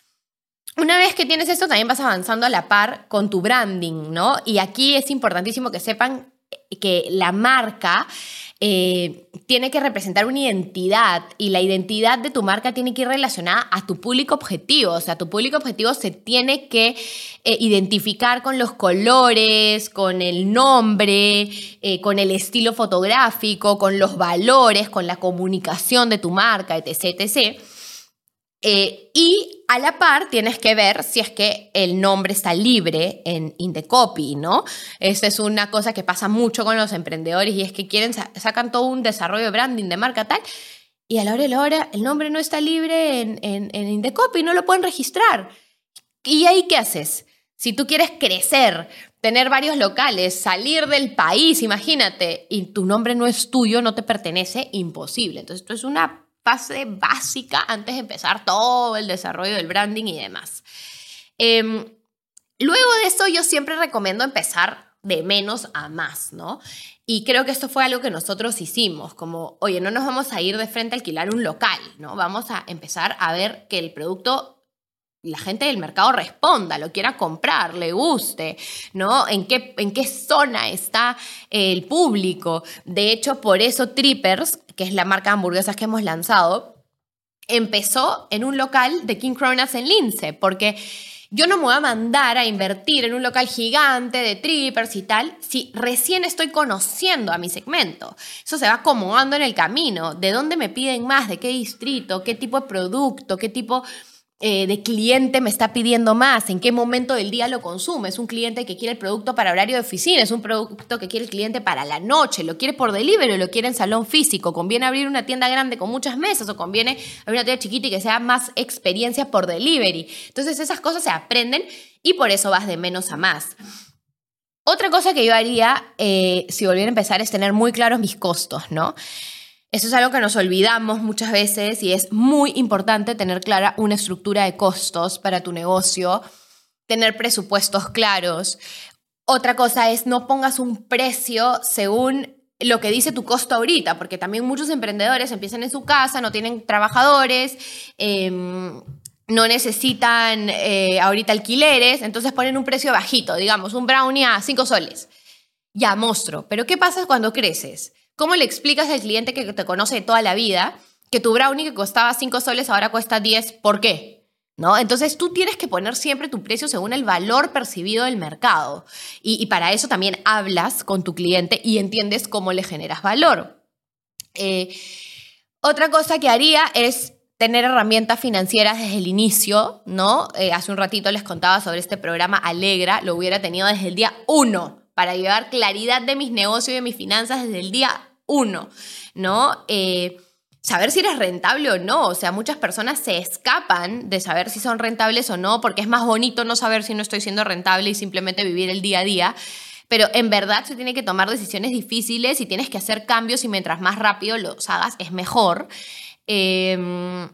S1: Una vez que tienes esto, también vas avanzando a la par con tu branding, ¿no? Y aquí es importantísimo que sepan que la marca eh, tiene que representar una identidad y la identidad de tu marca tiene que ir relacionada a tu público objetivo. O sea, tu público objetivo se tiene que eh, identificar con los colores, con el nombre, eh, con el estilo fotográfico, con los valores, con la comunicación de tu marca, etc. etc. y a la par tienes que ver si es que el nombre está libre en in ¿no? Esa es una cosa que pasa mucho con los emprendedores y es que quieren sacan todo un desarrollo de branding de marca tal y a la hora de la hora el nombre no está libre en, en, in no lo pueden registrar. ¿Y ahí qué haces? Si tú quieres crecer, tener varios locales, salir del país, imagínate, y tu nombre no es tuyo, no te pertenece, imposible. Entonces, esto es una fase básica antes de empezar todo el desarrollo del branding y demás. Em, luego de eso yo siempre recomiendo empezar de menos a más, ¿no? Y creo que esto fue algo que nosotros hicimos, como, oye, no nos vamos a ir de frente a alquilar un local, ¿no? Vamos a empezar a ver que el producto la gente del mercado responda, lo quiera comprar, le guste, ¿no? ¿En qué, en qué zona está el público? De hecho, por eso Trippers, que es la marca de hamburguesas que hemos lanzado, empezó en un local de King Cronuts en Lince, porque yo no me voy a mandar a invertir en un local gigante de trippers y tal si recién estoy conociendo a mi segmento. Eso se va acomodando en el camino. ¿De dónde me piden más? ¿De qué distrito? ¿Qué tipo de producto? ¿Qué tipo eh, de cliente me está pidiendo más, en qué momento del día lo consume. Es un cliente que quiere el producto para horario de oficina, es un producto que quiere el cliente para la noche, lo quiere por delivery lo quiere en salón físico. Conviene abrir una tienda grande con muchas mesas o conviene abrir una tienda chiquita y que sea más experiencia por delivery. Entonces esas cosas se aprenden y por eso vas de menos a más. Otra cosa que yo haría eh, si volviera a empezar es tener muy claros mis costos, ¿no? Eso es algo que nos olvidamos muchas veces y es muy importante tener clara una estructura de costos para tu negocio, tener presupuestos claros. Otra cosa es no pongas un precio según lo que dice tu costo ahorita, porque también muchos emprendedores empiezan en su casa, no tienen trabajadores, em, no necesitan eh, ahorita alquileres, entonces ponen un precio bajito, digamos, un brownie a 5 soles. Ya, monstruo. Pero ¿qué pasa cuando creces? ¿Cómo le explicas al cliente que te conoce toda la vida que tu brownie que costaba 5 soles ahora cuesta 10? ¿Por qué? ¿No? Entonces tú tienes que poner siempre tu precio según el valor percibido del mercado. Y, para eso también hablas con tu cliente y entiendes cómo le generas valor. Eh, otra cosa que haría es tener herramientas financieras desde el inicio, ¿no? Eh, hace un ratito les contaba sobre este programa Alegra, lo hubiera tenido desde el día 1 para llevar claridad de mis negocios y de mis finanzas desde el día uno, ¿no? Eh, saber si eres rentable o no. O sea, muchas personas se escapan de saber si son rentables o no, porque es más bonito no saber si no estoy siendo rentable y simplemente vivir el día a día. Pero en verdad se tiene que tomar decisiones difíciles y tienes que hacer cambios y mientras más rápido los hagas es mejor. Em,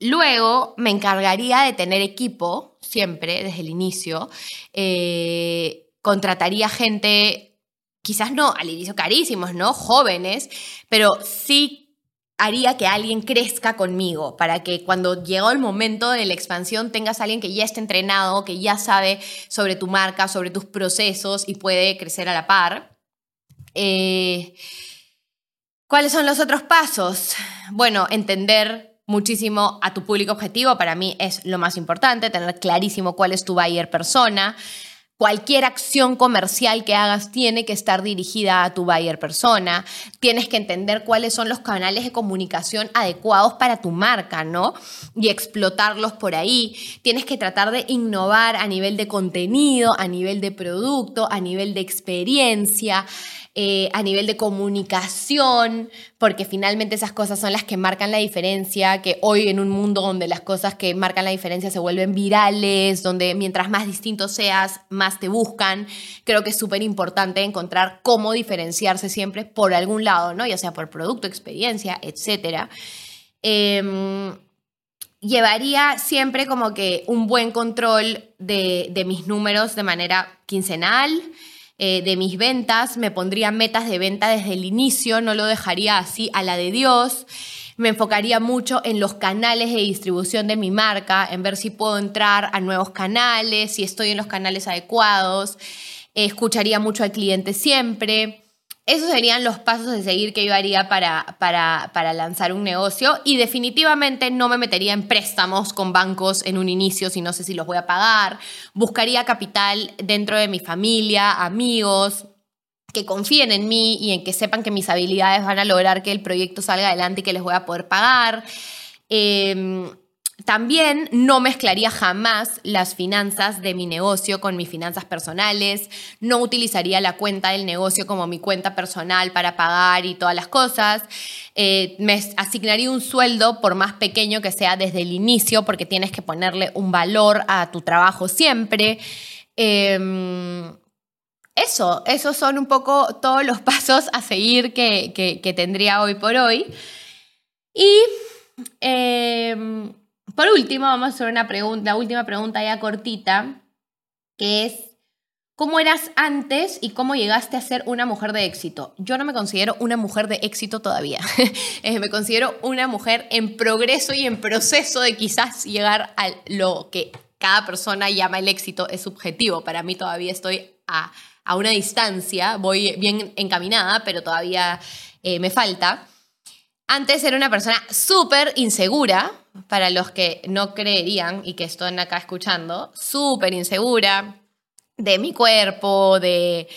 S1: luego me encargaría de tener equipo, siempre, desde el inicio. Eh, contrataría gente, quizás no al inicio carísimos, ¿no? Jóvenes, pero sí haría que alguien crezca conmigo, para que cuando llegó el momento de la expansión tengas alguien que ya esté entrenado, que ya sabe sobre tu marca, sobre tus procesos y puede crecer a la par. Eh, ¿Cuáles son los otros pasos? Bueno, entender muchísimo a tu público objetivo, para mí es lo más importante, tener clarísimo cuál es tu buyer persona, Cualquier acción comercial que hagas tiene que estar dirigida a tu buyer persona. Tienes que entender cuáles son los canales de comunicación adecuados para tu marca, ¿no? Y explotarlos por ahí. Tienes que tratar de innovar a nivel de contenido, a nivel de producto, a nivel de experiencia. Eh, a nivel de comunicación, porque finalmente esas cosas son las que marcan la diferencia, que hoy en un mundo donde las cosas que marcan la diferencia se vuelven virales, donde mientras más distinto seas, más te buscan, creo que es súper importante encontrar cómo diferenciarse siempre por algún lado, ¿no? Ya sea por producto, experiencia, etc. Em, llevaría siempre como que un buen control de, de mis números de manera quincenal, eh, de mis ventas, me pondría metas de venta desde el inicio, no lo dejaría así a la de Dios. Me enfocaría mucho en los canales de distribución de mi marca, en ver si puedo entrar a nuevos canales, si estoy en los canales adecuados. escucharía mucho al cliente siempre. Esos serían los pasos de seguir que yo haría para, para, para, lanzar un negocio y definitivamente no me metería en préstamos con bancos en un inicio si no sé si los voy a pagar. Buscaría capital dentro de mi familia, amigos, que confíen en mí y en que sepan que mis habilidades van a lograr que el proyecto salga adelante y que les voy a poder pagar. Eh, también no mezclaría jamás las finanzas de mi negocio con mis finanzas personales, no utilizaría la cuenta del negocio como mi cuenta personal para pagar y todas las cosas. Eh, me asignaría un sueldo por más pequeño que sea desde el inicio porque tienes que ponerle un valor a tu trabajo siempre. Em, eso, esos son un poco todos los pasos a seguir que, tendría hoy por hoy. Y... Em, por último, vamos a hacer una pregunta, la última pregunta ya cortita, que es, ¿cómo eras antes y cómo llegaste a ser una mujer de éxito? Yo no me considero una mujer de éxito todavía. Eh, me considero una mujer en progreso y en proceso de quizás llegar a lo que cada persona llama el éxito. Es subjetivo. Para mí todavía estoy a, una distancia, voy bien encaminada, pero todavía eh, me falta. Antes era una persona súper insegura, para los que no creerían y que están acá escuchando, súper insegura de mi cuerpo, de,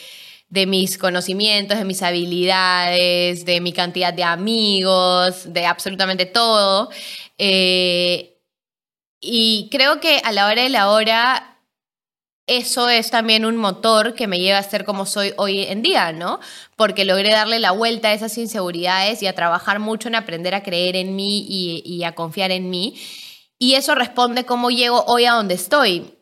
S1: mis conocimientos, de mis habilidades, de mi cantidad de amigos, de absolutamente todo. Eh, y creo que a la hora de la hora eso es también un motor que me lleva a ser como soy hoy en día, ¿no? Porque logré darle la vuelta a esas inseguridades y a trabajar mucho en aprender a creer en mí y, a confiar en mí. Y eso responde cómo llego hoy a donde estoy.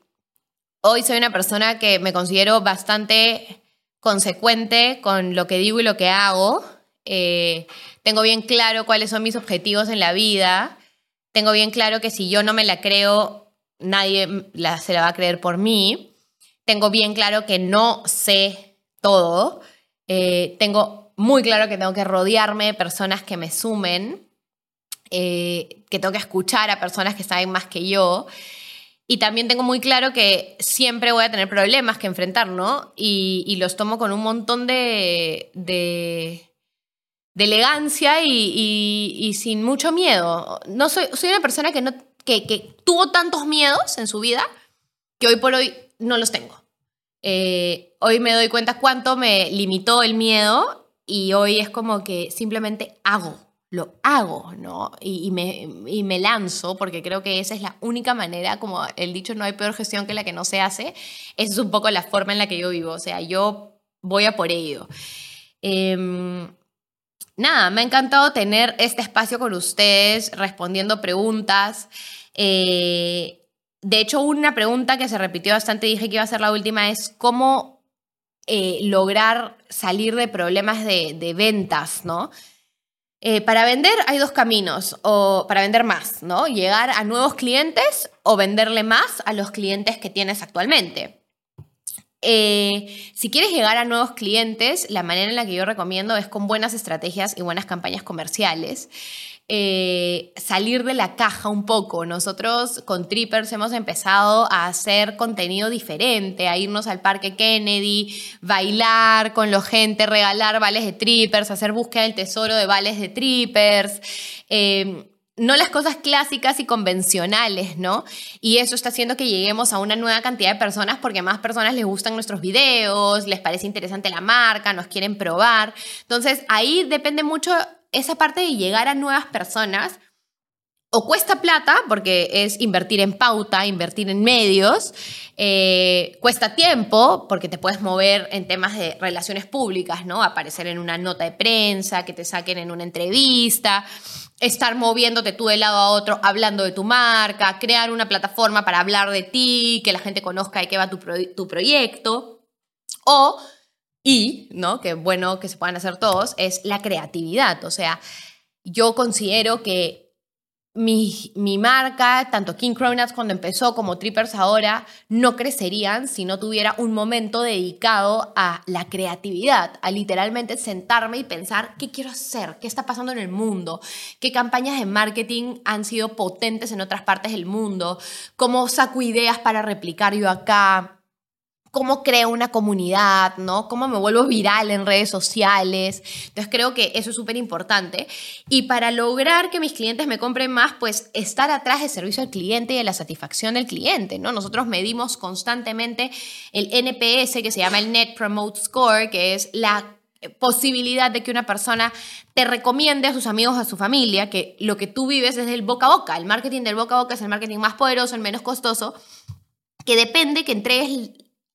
S1: Hoy soy una persona que me considero bastante consecuente con lo que digo y lo que hago. Eh, tengo bien claro cuáles son mis objetivos en la vida. Tengo bien claro que si yo no me la creo, nadie se la va a creer por mí tengo bien claro que no sé todo, eh, tengo muy claro que tengo que rodearme de personas que me sumen, eh, que tengo que escuchar a personas que saben más que yo. Y también tengo muy claro que siempre voy a tener problemas que enfrentar, ¿no? Y, los tomo con un montón de, de, elegancia y, sin mucho miedo. No soy, soy una persona que, no, que, que tuvo tantos miedos en su vida que hoy por hoy no los tengo. Eh, hoy me doy cuenta cuánto me limitó el miedo y hoy es como que simplemente hago, lo hago, ¿no? Y, me, y, me, lanzo porque creo que esa es la única manera, como el dicho, no hay peor gestión que la que no se hace, esa es un poco la forma en la que yo vivo, o sea, yo voy a por ello. Em, nada, me ha encantado tener este espacio con ustedes, respondiendo preguntas. Eh, de hecho, una pregunta que se repitió bastante, dije que iba a ser la última, es cómo eh, lograr salir de problemas de, ventas, ¿no? Eh, para vender hay dos caminos, o para vender más, ¿no? Llegar a nuevos clientes o venderle más a los clientes que tienes actualmente. Eh, si quieres llegar a nuevos clientes, la manera en la que yo recomiendo es con buenas estrategias y buenas campañas comerciales. Eh, salir de la caja un poco. Nosotros con Trippers hemos empezado a hacer contenido diferente, a irnos al Parque Kennedy, bailar con la gente, regalar vales de Trippers, hacer búsqueda del tesoro de vales de Trippers. Eh, no las cosas clásicas y convencionales, ¿no? Y eso está haciendo que lleguemos a una nueva cantidad de personas porque más personas les gustan nuestros videos, les parece interesante la marca, nos quieren probar. Entonces ahí depende mucho esa parte de llegar a nuevas personas. O cuesta plata, porque es invertir en pauta, invertir en medios. Eh, cuesta tiempo, porque te puedes mover en temas de relaciones públicas, ¿no? Aparecer en una nota de prensa, que te saquen en una entrevista estar moviéndote tú de lado a otro, hablando de tu marca, crear una plataforma para hablar de ti, que la gente conozca de qué va tu, tu proyecto. O, y, ¿no? Que bueno que se puedan hacer todos, es la creatividad. O sea, yo considero que mi, mi, marca, tanto King Cronuts cuando empezó como Trippers ahora, no crecerían si no tuviera un momento dedicado a la creatividad, a literalmente sentarme y pensar qué quiero hacer, qué está pasando en el mundo, qué campañas de marketing han sido potentes en otras partes del mundo, cómo saco ideas para replicar yo acá cómo creo una comunidad, ¿no? Cómo me vuelvo viral en redes sociales. Entonces creo que eso es súper importante. Y para lograr que mis clientes me compren más, pues estar atrás del servicio al cliente y de la satisfacción del cliente, ¿no? Nosotros medimos constantemente el NPS, que se llama el Net Promote Score, que es la posibilidad de que una persona te recomiende a sus amigos, a su familia, que lo que tú vives es el boca a boca. El marketing del boca a boca es el marketing más poderoso, el menos costoso, que depende que entregues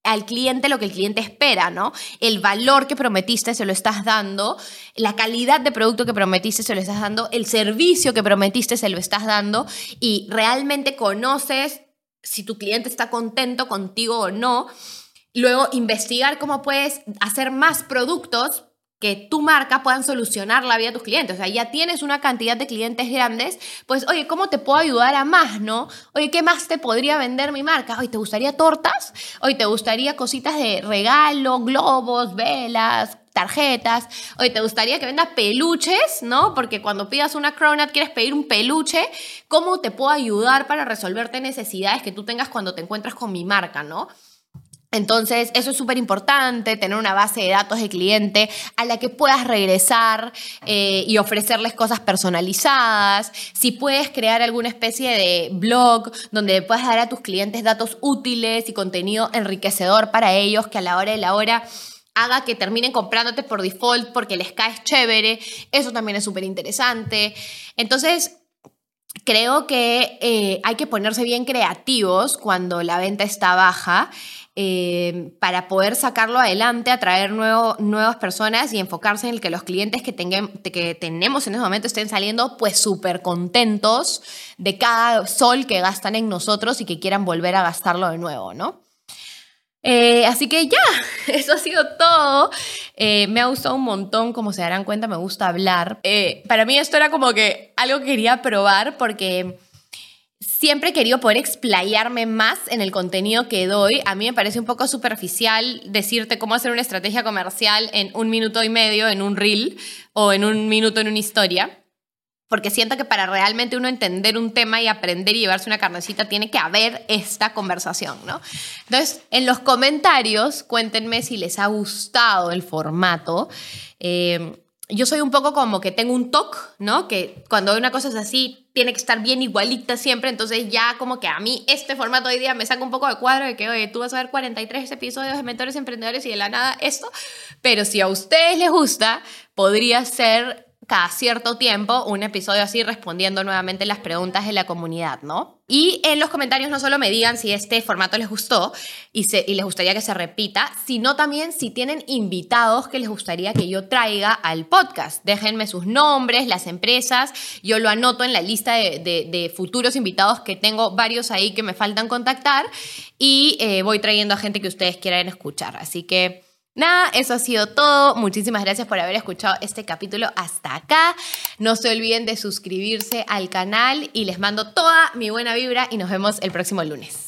S1: al cliente lo que el cliente espera, ¿no? El valor que prometiste se lo estás dando, la calidad de producto que prometiste se lo estás dando, el servicio que prometiste se lo estás dando y realmente conoces si tu cliente está contento contigo o no. Luego, investigar cómo puedes hacer más productos tu marca puedan solucionar la vida de tus clientes. O sea, ya tienes una cantidad de clientes grandes, pues, oye, ¿cómo te puedo ayudar a más, no? Oye, ¿qué más te podría vender mi marca? Oye, ¿te gustaría tortas? Oye, ¿te gustaría cositas de regalo, globos, velas, tarjetas? Oye, ¿te gustaría que vendas peluches, no? Porque cuando pidas una Cronut quieres pedir un peluche. ¿Cómo te puedo ayudar para resolverte necesidades que tú tengas cuando te encuentras con mi marca, no? Entonces, eso es súper importante, tener una base de datos de cliente a la que puedas regresar eh, y ofrecerles cosas personalizadas. Si puedes crear alguna especie de blog donde puedas dar a tus clientes datos útiles y contenido enriquecedor para ellos que a la hora de la hora haga que terminen comprándote por default porque les caes chévere. Eso también es súper interesante. Entonces, creo que eh, hay que ponerse bien creativos cuando la venta está baja eh, para poder sacarlo adelante, atraer nuevas personas y enfocarse en el que los clientes que, que tenemos en ese momento estén saliendo pues súper contentos de cada sol que gastan en nosotros y que quieran volver a gastarlo de nuevo, ¿no? Eh, así que ya, eso ha sido todo. Eh, me ha gustado un montón, como se darán cuenta, me gusta hablar. para mí esto era como que algo que quería probar porque siempre he querido poder explayarme más en el contenido que doy. A mí me parece un poco superficial decirte cómo hacer una estrategia comercial en un minuto y medio en un reel o en un minuto en una historia. Porque siento que para realmente uno entender un tema y aprender y llevarse una carnecita tiene que haber esta conversación, ¿no? Entonces, en los comentarios, cuéntenme si les ha gustado el formato. Eh, yo soy un poco como que tengo un toque, ¿no? Que cuando una cosa es así, tiene que estar bien igualita siempre, entonces ya como que a mí este formato hoy día me saca un poco de cuadro de que, oye, tú vas a ver 43 episodios de Mentores Emprendedores y de la nada esto, pero si a ustedes les gusta, podría ser cada cierto tiempo un episodio así respondiendo nuevamente las preguntas de la comunidad, ¿no? Y en los comentarios no solo me digan si este formato les gustó y, y les gustaría que se repita, sino también si tienen invitados que les gustaría que yo traiga al podcast. Déjenme sus nombres, las empresas, yo lo anoto en la lista de, de, futuros invitados que tengo varios ahí que me faltan contactar y eh, voy trayendo a gente que ustedes quieran escuchar. Así que... Nada, eso ha sido todo. Muchísimas gracias por haber escuchado este capítulo hasta acá. No se olviden de suscribirse al canal y les mando toda mi buena vibra y nos vemos el próximo lunes.